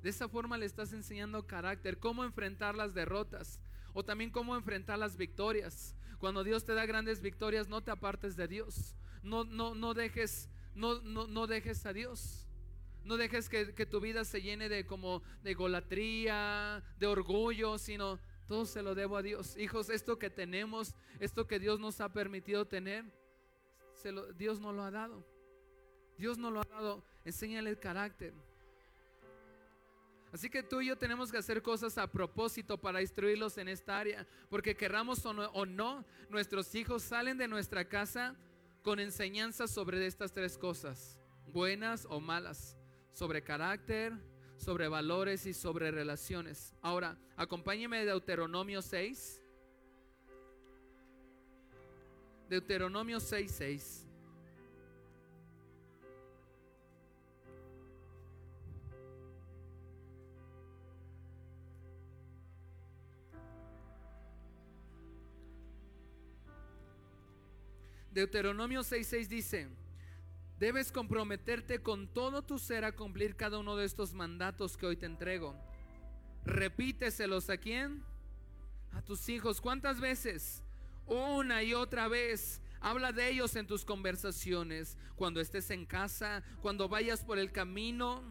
De esa forma le estás enseñando carácter, cómo enfrentar las derrotas o también cómo enfrentar las victorias. Cuando Dios te da grandes victorias, no te apartes de Dios. No, no, no dejes, no, no, no dejes a Dios. No dejes que, que, tu vida se llene de como de golatría, de orgullo, sino todo se lo debo a Dios. Hijos, esto que tenemos, esto que Dios nos ha permitido tener, se lo, Dios no lo ha dado. Dios no lo ha dado. Enséñale el carácter. Así que tú y yo tenemos que hacer cosas a propósito para instruirlos en esta área, porque querramos o no, nuestros hijos salen de nuestra casa con enseñanzas sobre estas tres cosas, buenas o malas, sobre carácter, sobre valores y sobre relaciones. Ahora, acompáñeme de Deuteronomio 6. Deuteronomio 6, 6. Deuteronomio 6:6 dice, debes comprometerte con todo tu ser a cumplir cada uno de estos mandatos que hoy te entrego. Repíteselos a quién? A tus hijos. ¿Cuántas veces? Una y otra vez. Habla de ellos en tus conversaciones, cuando estés en casa, cuando vayas por el camino,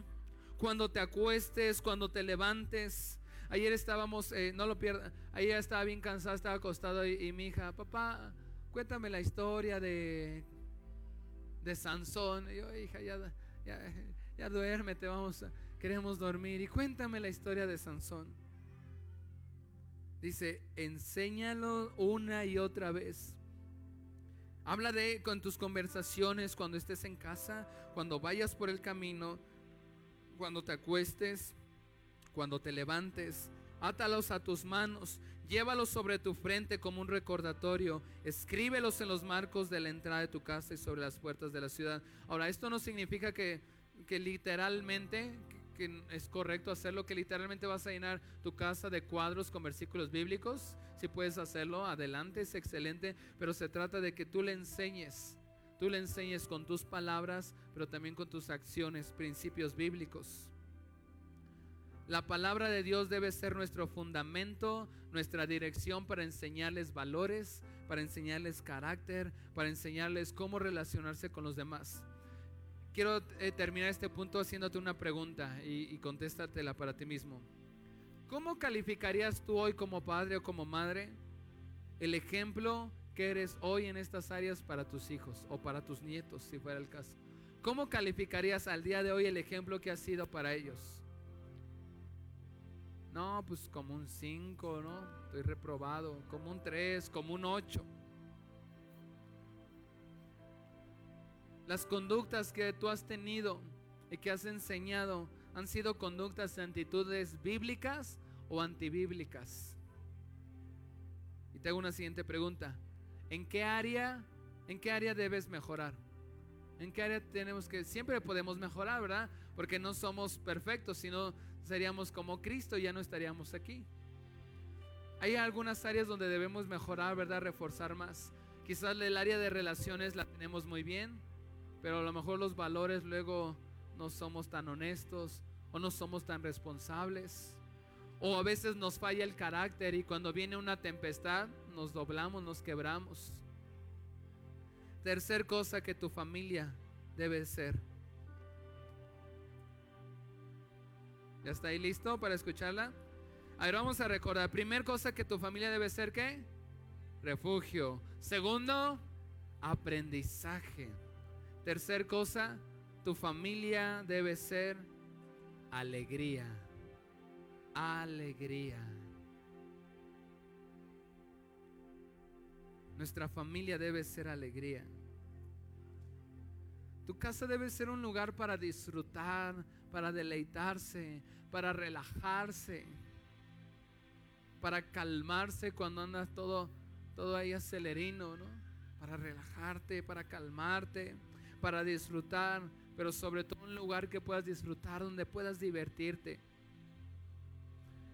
cuando te acuestes, cuando te levantes. Ayer estábamos, eh, no lo pierdas, ayer estaba bien cansada, estaba acostado y mi hija, papá, cuéntame la historia de, de Sansón. Y yo, hija, ya, ya, ya duérmete, vamos, queremos dormir. Y cuéntame la historia de Sansón. Dice, enséñalo una y otra vez. Habla de con tus conversaciones cuando estés en casa, cuando vayas por el camino, cuando te acuestes, cuando te levantes. Átalos a tus manos Llévalos sobre tu frente como un recordatorio. Escríbelos en los marcos de la entrada de tu casa y sobre las puertas de la ciudad. Ahora, esto no significa que, que literalmente, que, es correcto hacerlo, que literalmente vas a llenar tu casa de cuadros con versículos bíblicos. Si puedes hacerlo, adelante, es excelente. Pero se trata de que tú le enseñes. Tú le enseñes con tus palabras, pero también con tus acciones, principios bíblicos. La palabra de Dios debe ser nuestro fundamento, nuestra dirección para enseñarles valores, para enseñarles carácter, para enseñarles cómo relacionarse con los demás. Quiero eh, terminar este punto haciéndote una pregunta y, y contéstatela para ti mismo. ¿Cómo calificarías tú hoy como padre o como madre el ejemplo que eres hoy en estas áreas para tus hijos o para tus nietos, si fuera el caso? ¿Cómo calificarías al día de hoy el ejemplo que has sido para ellos? No, pues como un 5, ¿no? Estoy reprobado. Como un 3, como un 8. Las conductas que tú has tenido y que has enseñado han sido conductas y actitudes bíblicas o antibíblicas? Y te hago una siguiente pregunta. ¿En qué área, en qué área debes mejorar? ¿En qué área tenemos que siempre podemos mejorar, verdad? Porque no somos perfectos, sino seríamos como Cristo, ya no estaríamos aquí. Hay algunas áreas donde debemos mejorar, ¿verdad? Reforzar más. Quizás el área de relaciones la tenemos muy bien, pero a lo mejor los valores luego no somos tan honestos o no somos tan responsables. O a veces nos falla el carácter y cuando viene una tempestad nos doblamos, nos quebramos. Tercer cosa que tu familia debe ser. ¿Ya está ahí listo para escucharla? A ver, vamos a recordar. Primer cosa que tu familia debe ser, ¿qué? Refugio. Segundo, aprendizaje. Tercer cosa, tu familia debe ser alegría. Alegría. Nuestra familia debe ser alegría. Tu casa debe ser un lugar para disfrutar, para deleitarse, para relajarse para calmarse cuando andas todo, todo ahí acelerino, ¿no? Para relajarte, para calmarte, para disfrutar, pero sobre todo un lugar que puedas disfrutar, donde puedas divertirte.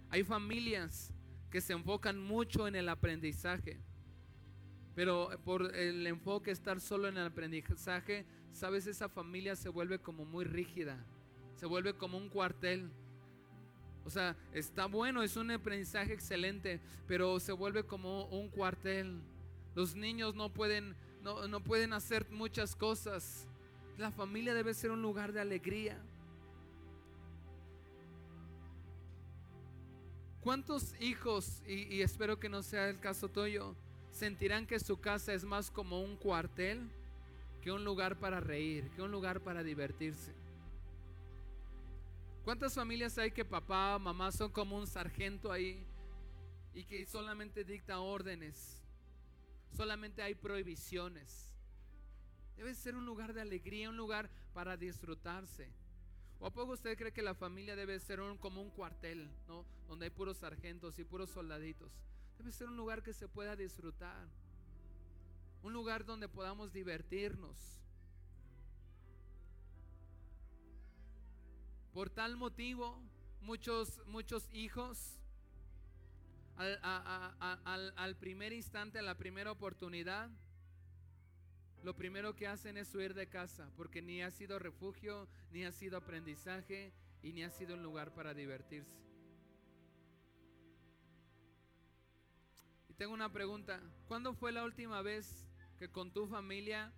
Hay familias que se enfocan mucho en el aprendizaje, pero por el enfoque estar solo en el aprendizaje, sabes, esa familia se vuelve como muy rígida, se vuelve como un cuartel o sea, está bueno, es un aprendizaje excelente, pero se vuelve como un cuartel. Los niños no pueden, no, no pueden hacer muchas cosas. La familia debe ser un lugar de alegría. ¿Cuántos hijos, y, y, espero que no sea el caso tuyo, sentirán que su casa es más como un cuartel que un lugar para reír, que un lugar para divertirse? ¿Cuántas familias hay que papá, mamá son como un sargento ahí y que solamente dicta órdenes? Solamente hay prohibiciones. Debe ser un lugar de alegría, un lugar para disfrutarse. ¿O a poco usted cree que la familia debe ser un, como un cuartel, ¿no? Donde hay puros sargentos y puros soldaditos. Debe ser un lugar que se pueda disfrutar. Un lugar donde podamos divertirnos. Por tal motivo, muchos, muchos hijos al, primer instante, a la primera oportunidad, lo primero que hacen es huir de casa, porque ni ha sido refugio, ni ha sido aprendizaje y ni ha sido un lugar para divertirse. Y tengo una pregunta, ¿cuándo fue la última vez que con tu familia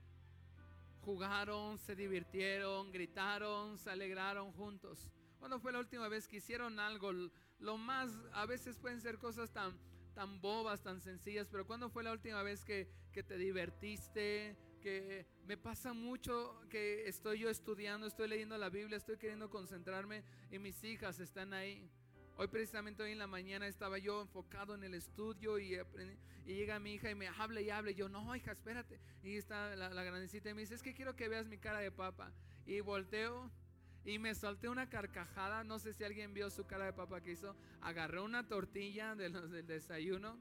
jugaron, se divirtieron, gritaron, se alegraron juntos. ¿Cuándo fue la última vez que hicieron algo? Lo más, a veces pueden ser cosas tan, tan bobas, tan sencillas, pero ¿cuándo fue la última vez que, que te divertiste? Que me pasa mucho que estoy yo estudiando, estoy leyendo la Biblia, estoy queriendo concentrarme y mis hijas están ahí. Hoy precisamente hoy en la mañana estaba yo enfocado en el estudio y, y llega mi hija y me habla y habla. Y yo, no, hija, espérate. Y está la, la grandecita y me dice, es que quiero que veas mi cara de papa. Y volteo y me solté una carcajada. No sé si alguien vio su cara de papa que hizo. Agarró una tortilla de los del desayuno.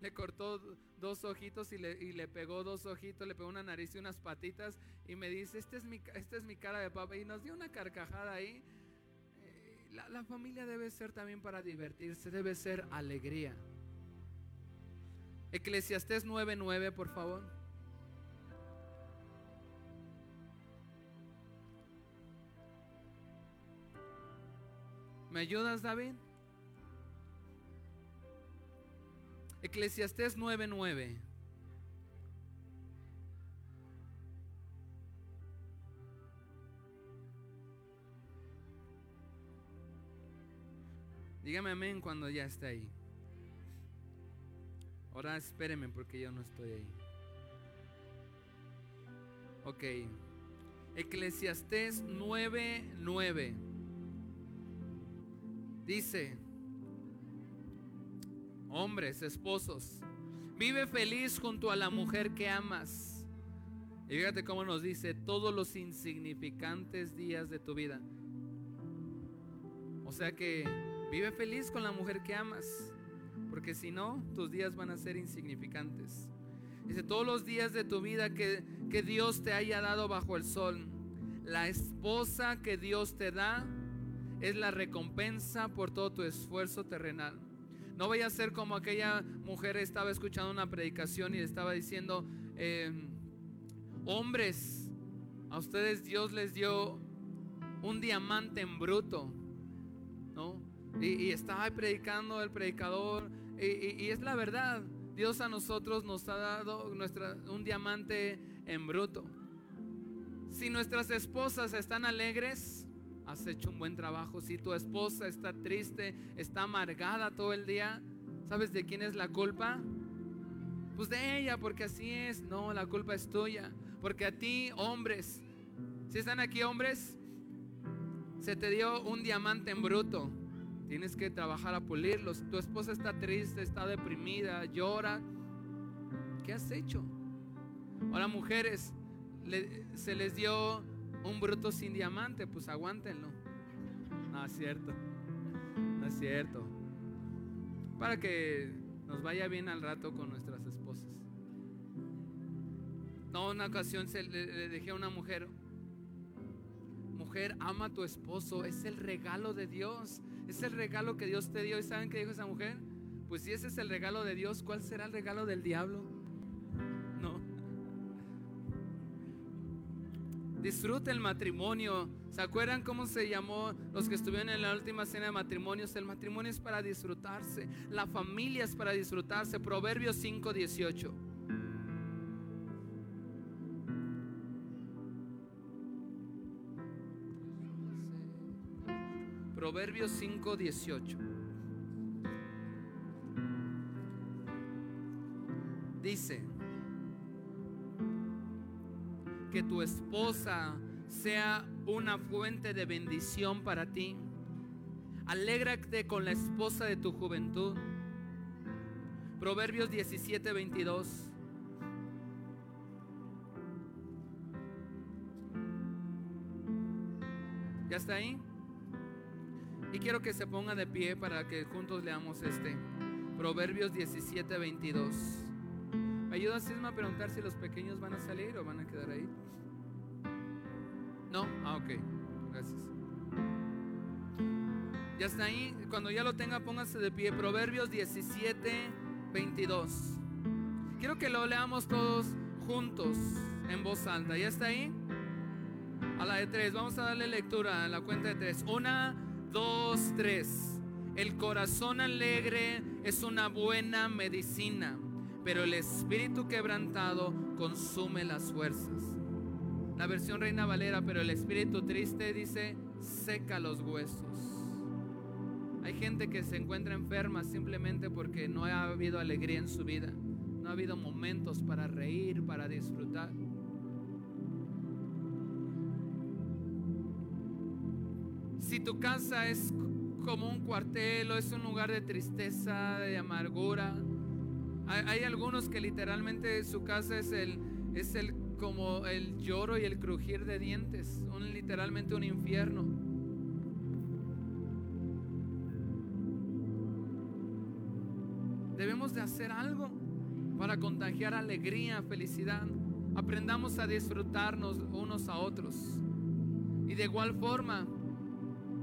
Le cortó dos ojitos y le, y le, pegó dos ojitos, le pegó una nariz y unas patitas. Y me dice, esta es mi, esta es mi cara de papa. Y nos dio una carcajada ahí. La, familia debe ser también para divertirse, debe ser alegría. Eclesiastés 9:9, por favor. ¿Me ayudas, David? Eclesiastés 9:9. Dígame amén cuando ya esté ahí. Ahora espéreme porque yo no estoy ahí. Ok. Eclesiastés 9:9. Dice, hombres, esposos, vive feliz junto a la mujer que amas. Y fíjate cómo nos dice todos los insignificantes días de tu vida. O sea que vive feliz con la mujer que amas, porque si no, tus días van a ser insignificantes. Dice, todos los días de tu vida que, que Dios te haya dado bajo el sol, la esposa que Dios te da es la recompensa por todo tu esfuerzo terrenal. No vaya a ser como aquella mujer estaba escuchando una predicación y estaba diciendo, eh, hombres, a ustedes Dios les dio un diamante en bruto, ¿no? Y, estaba predicando el predicador, y, es la verdad, Dios a nosotros nos ha dado nuestra, un diamante en bruto. Si nuestras esposas están alegres, has hecho un buen trabajo. Si tu esposa está triste, está amargada todo el día, ¿sabes de quién es la culpa? Pues de ella, porque así es. No, la culpa es tuya. Porque a ti, hombres, si están aquí hombres, se te dio un diamante en bruto. Tienes que trabajar a pulirlos. Tu esposa está triste, está deprimida, llora. ¿Qué has hecho? Ahora mujeres, se les dio un bruto sin diamante, pues aguántenlo. No es cierto. No es cierto. Para que nos vaya bien al rato con nuestras esposas. No, una ocasión se le, dije a una mujer, mujer, ama a tu esposo, es el regalo de Dios, es el regalo que Dios te dio. ¿Y saben qué dijo esa mujer? Pues si ese es el regalo de Dios, ¿cuál será el regalo del diablo? No. Disfruta el matrimonio. ¿Se acuerdan cómo se llamó los que estuvieron en la última cena de matrimonios? El matrimonio es para disfrutarse. La familia es para disfrutarse. Proverbios 5:18. Proverbios 5:18. Dice, que tu esposa sea una fuente de bendición para ti. Alégrate con la esposa de tu juventud. Proverbios 17, 22. ¿Ya está ahí? Quiero que se ponga de pie para que juntos leamos este. Proverbios 17, 22. ¿Me ayuda Sisma a preguntar si los pequeños van a salir o van a quedar ahí? No, ah, ok, gracias. Ya está ahí. Cuando ya lo tenga, póngase de pie. Proverbios 17, 22. Quiero que lo leamos todos juntos en voz alta. ¿Ya está ahí? A la de tres. Vamos a darle lectura a la cuenta de tres. Una, dos, tres. El corazón alegre es una buena medicina, pero el espíritu quebrantado consume las fuerzas. La versión Reina Valera, pero el espíritu triste dice, seca los huesos. Hay gente que se encuentra enferma simplemente porque no ha habido alegría en su vida. No ha habido momentos para reír, para disfrutar. Si tu casa es como un cuartel o es un lugar de tristeza, de amargura, hay, algunos que literalmente su casa es el, es el como el lloro y el crujir de dientes, un, literalmente un infierno. Debemos de hacer algo para contagiar alegría, felicidad. Aprendamos a disfrutarnos unos a otros. Y de igual forma,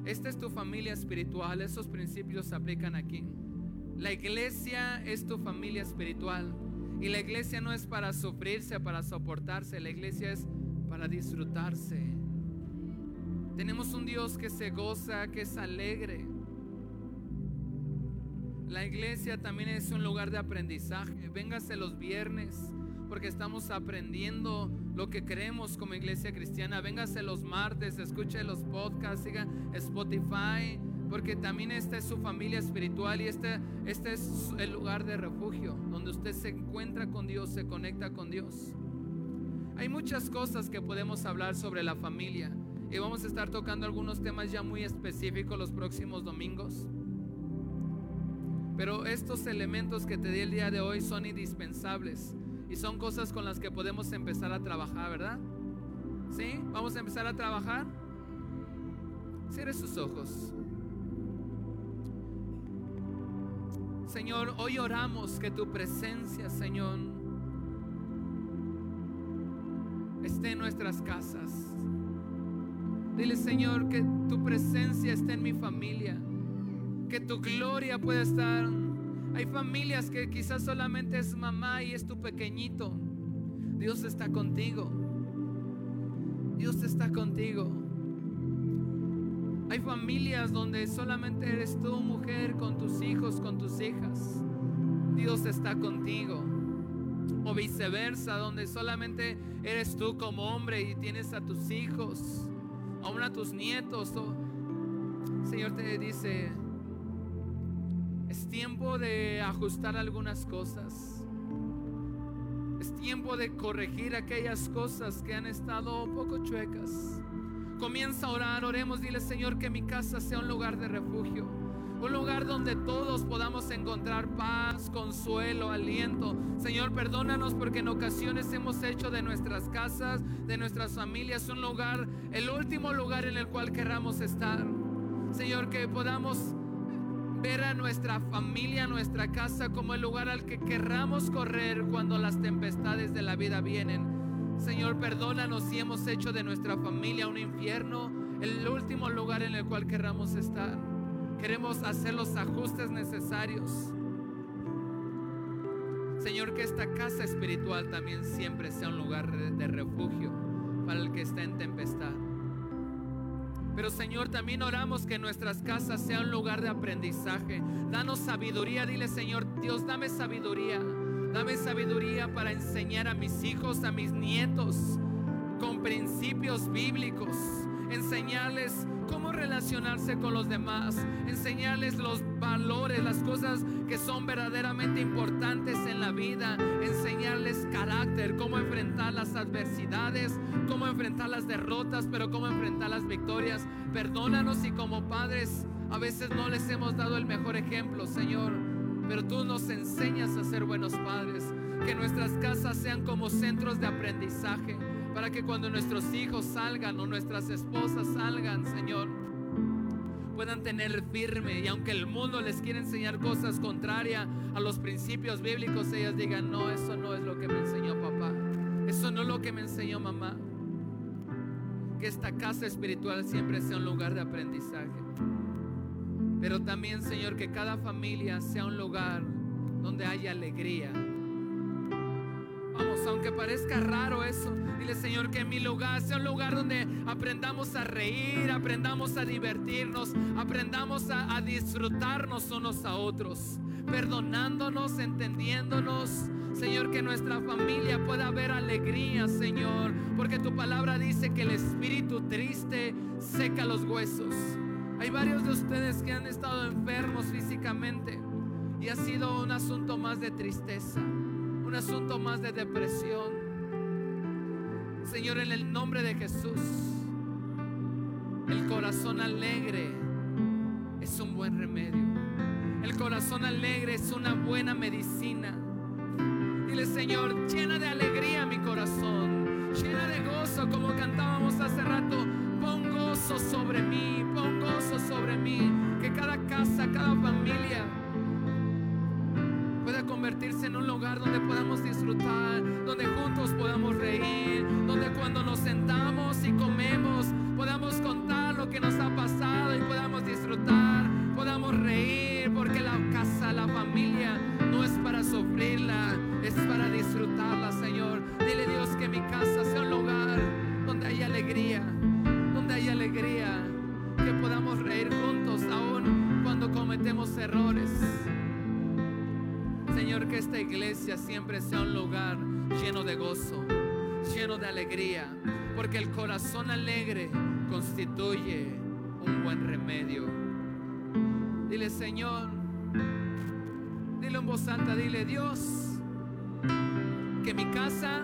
esta es tu familia espiritual, esos principios se aplican aquí. La iglesia es tu familia espiritual. Y la iglesia no es para sufrirse, para soportarse, la iglesia es para disfrutarse. Tenemos un Dios que se goza, que es alegre. La iglesia también es un lugar de aprendizaje. Véngase los viernes porque estamos aprendiendo lo que creemos como iglesia cristiana. Véngase los martes, escuche los podcasts, siga Spotify, porque también esta es su familia espiritual y este, este es el lugar de refugio, donde usted se encuentra con Dios, se conecta con Dios. Hay muchas cosas que podemos hablar sobre la familia y vamos a estar tocando algunos temas ya muy específicos los próximos domingos. Pero estos elementos que te di el día de hoy son indispensables Y son cosas con las que podemos empezar a trabajar, ¿verdad? ¿Sí? Vamos a empezar a trabajar. Cierre sus ojos. Señor, hoy oramos que tu presencia, Señor, esté en nuestras casas. Dile, Señor, que tu presencia esté en mi familia. Que tu gloria pueda estar. Hay familias que quizás solamente es mamá y es tu pequeñito. Dios está contigo. Dios está contigo. Hay familias donde solamente eres tú, mujer, con tus hijos, con tus hijas. Dios está contigo. O viceversa, donde solamente eres tú como hombre y tienes a tus hijos, aún a tus nietos. Señor te dice, es tiempo de ajustar algunas cosas. Es tiempo de corregir aquellas cosas que han estado poco chuecas. Comienza a orar, oremos, dile Señor que mi casa sea un lugar de refugio un lugar donde todos podamos encontrar paz, consuelo, aliento. Señor, perdónanos porque en ocasiones hemos hecho de nuestras casas, de nuestras familias, un lugar, el último lugar en el cual querramos estar. Señor, que podamos ver a nuestra familia, nuestra casa como el lugar al que querramos correr cuando las tempestades de la vida vienen. Señor, perdónanos si hemos hecho de nuestra familia un infierno, el último lugar en el cual querramos estar. Queremos hacer los ajustes necesarios. Señor, que esta casa espiritual también siempre sea un lugar de refugio para el que está en tempestad. Pero Señor, también oramos que nuestras casas sean un lugar de aprendizaje. Danos sabiduría, dile Señor, Dios, dame sabiduría. Dame sabiduría para enseñar a mis hijos, a mis nietos, con principios bíblicos. Enseñarles cómo relacionarse con los demás, enseñarles los valores, las cosas que son verdaderamente importantes en la vida, enseñarles carácter, cómo enfrentar las adversidades, cómo enfrentar las derrotas, pero cómo enfrentar las victorias. Perdónanos si como padres a veces no les hemos dado el mejor ejemplo, Señor, pero tú nos enseñas a ser buenos padres, que nuestras casas sean como centros de aprendizaje para que cuando nuestros hijos salgan o nuestras esposas salgan, Señor, puedan tener firme y aunque el mundo les quiera enseñar cosas contrarias a los principios bíblicos, ellas digan, no, eso no es lo que me enseñó papá, eso no es lo que me enseñó mamá. Que esta casa espiritual siempre sea un lugar de aprendizaje. Pero también, Señor, que cada familia sea un lugar donde haya alegría, Vamos, aunque parezca raro eso, dile Señor que mi lugar sea un lugar donde aprendamos a reír, aprendamos a divertirnos, aprendamos a, disfrutarnos unos a otros, perdonándonos, entendiéndonos. Señor, que nuestra familia pueda ver alegría, Señor, porque tu palabra dice que el espíritu triste seca los huesos. Hay varios de ustedes que han estado enfermos físicamente y ha sido un asunto más de tristeza un asunto más de depresión. Señor, en el nombre de Jesús, el corazón alegre es un buen remedio. El corazón alegre es una buena medicina. Dile, Señor, llena de alegría mi corazón, llena de gozo, como cantábamos hace rato. Pon gozo sobre mí, pon gozo sobre mí. Que cada casa, cada familia convertirse en un lugar donde podamos disfrutar, donde juntos podamos reír, siempre sea un lugar lleno de gozo, lleno de alegría, porque el corazón alegre constituye un buen remedio. Dile, Señor, dile en voz alta, dile, Dios, que mi casa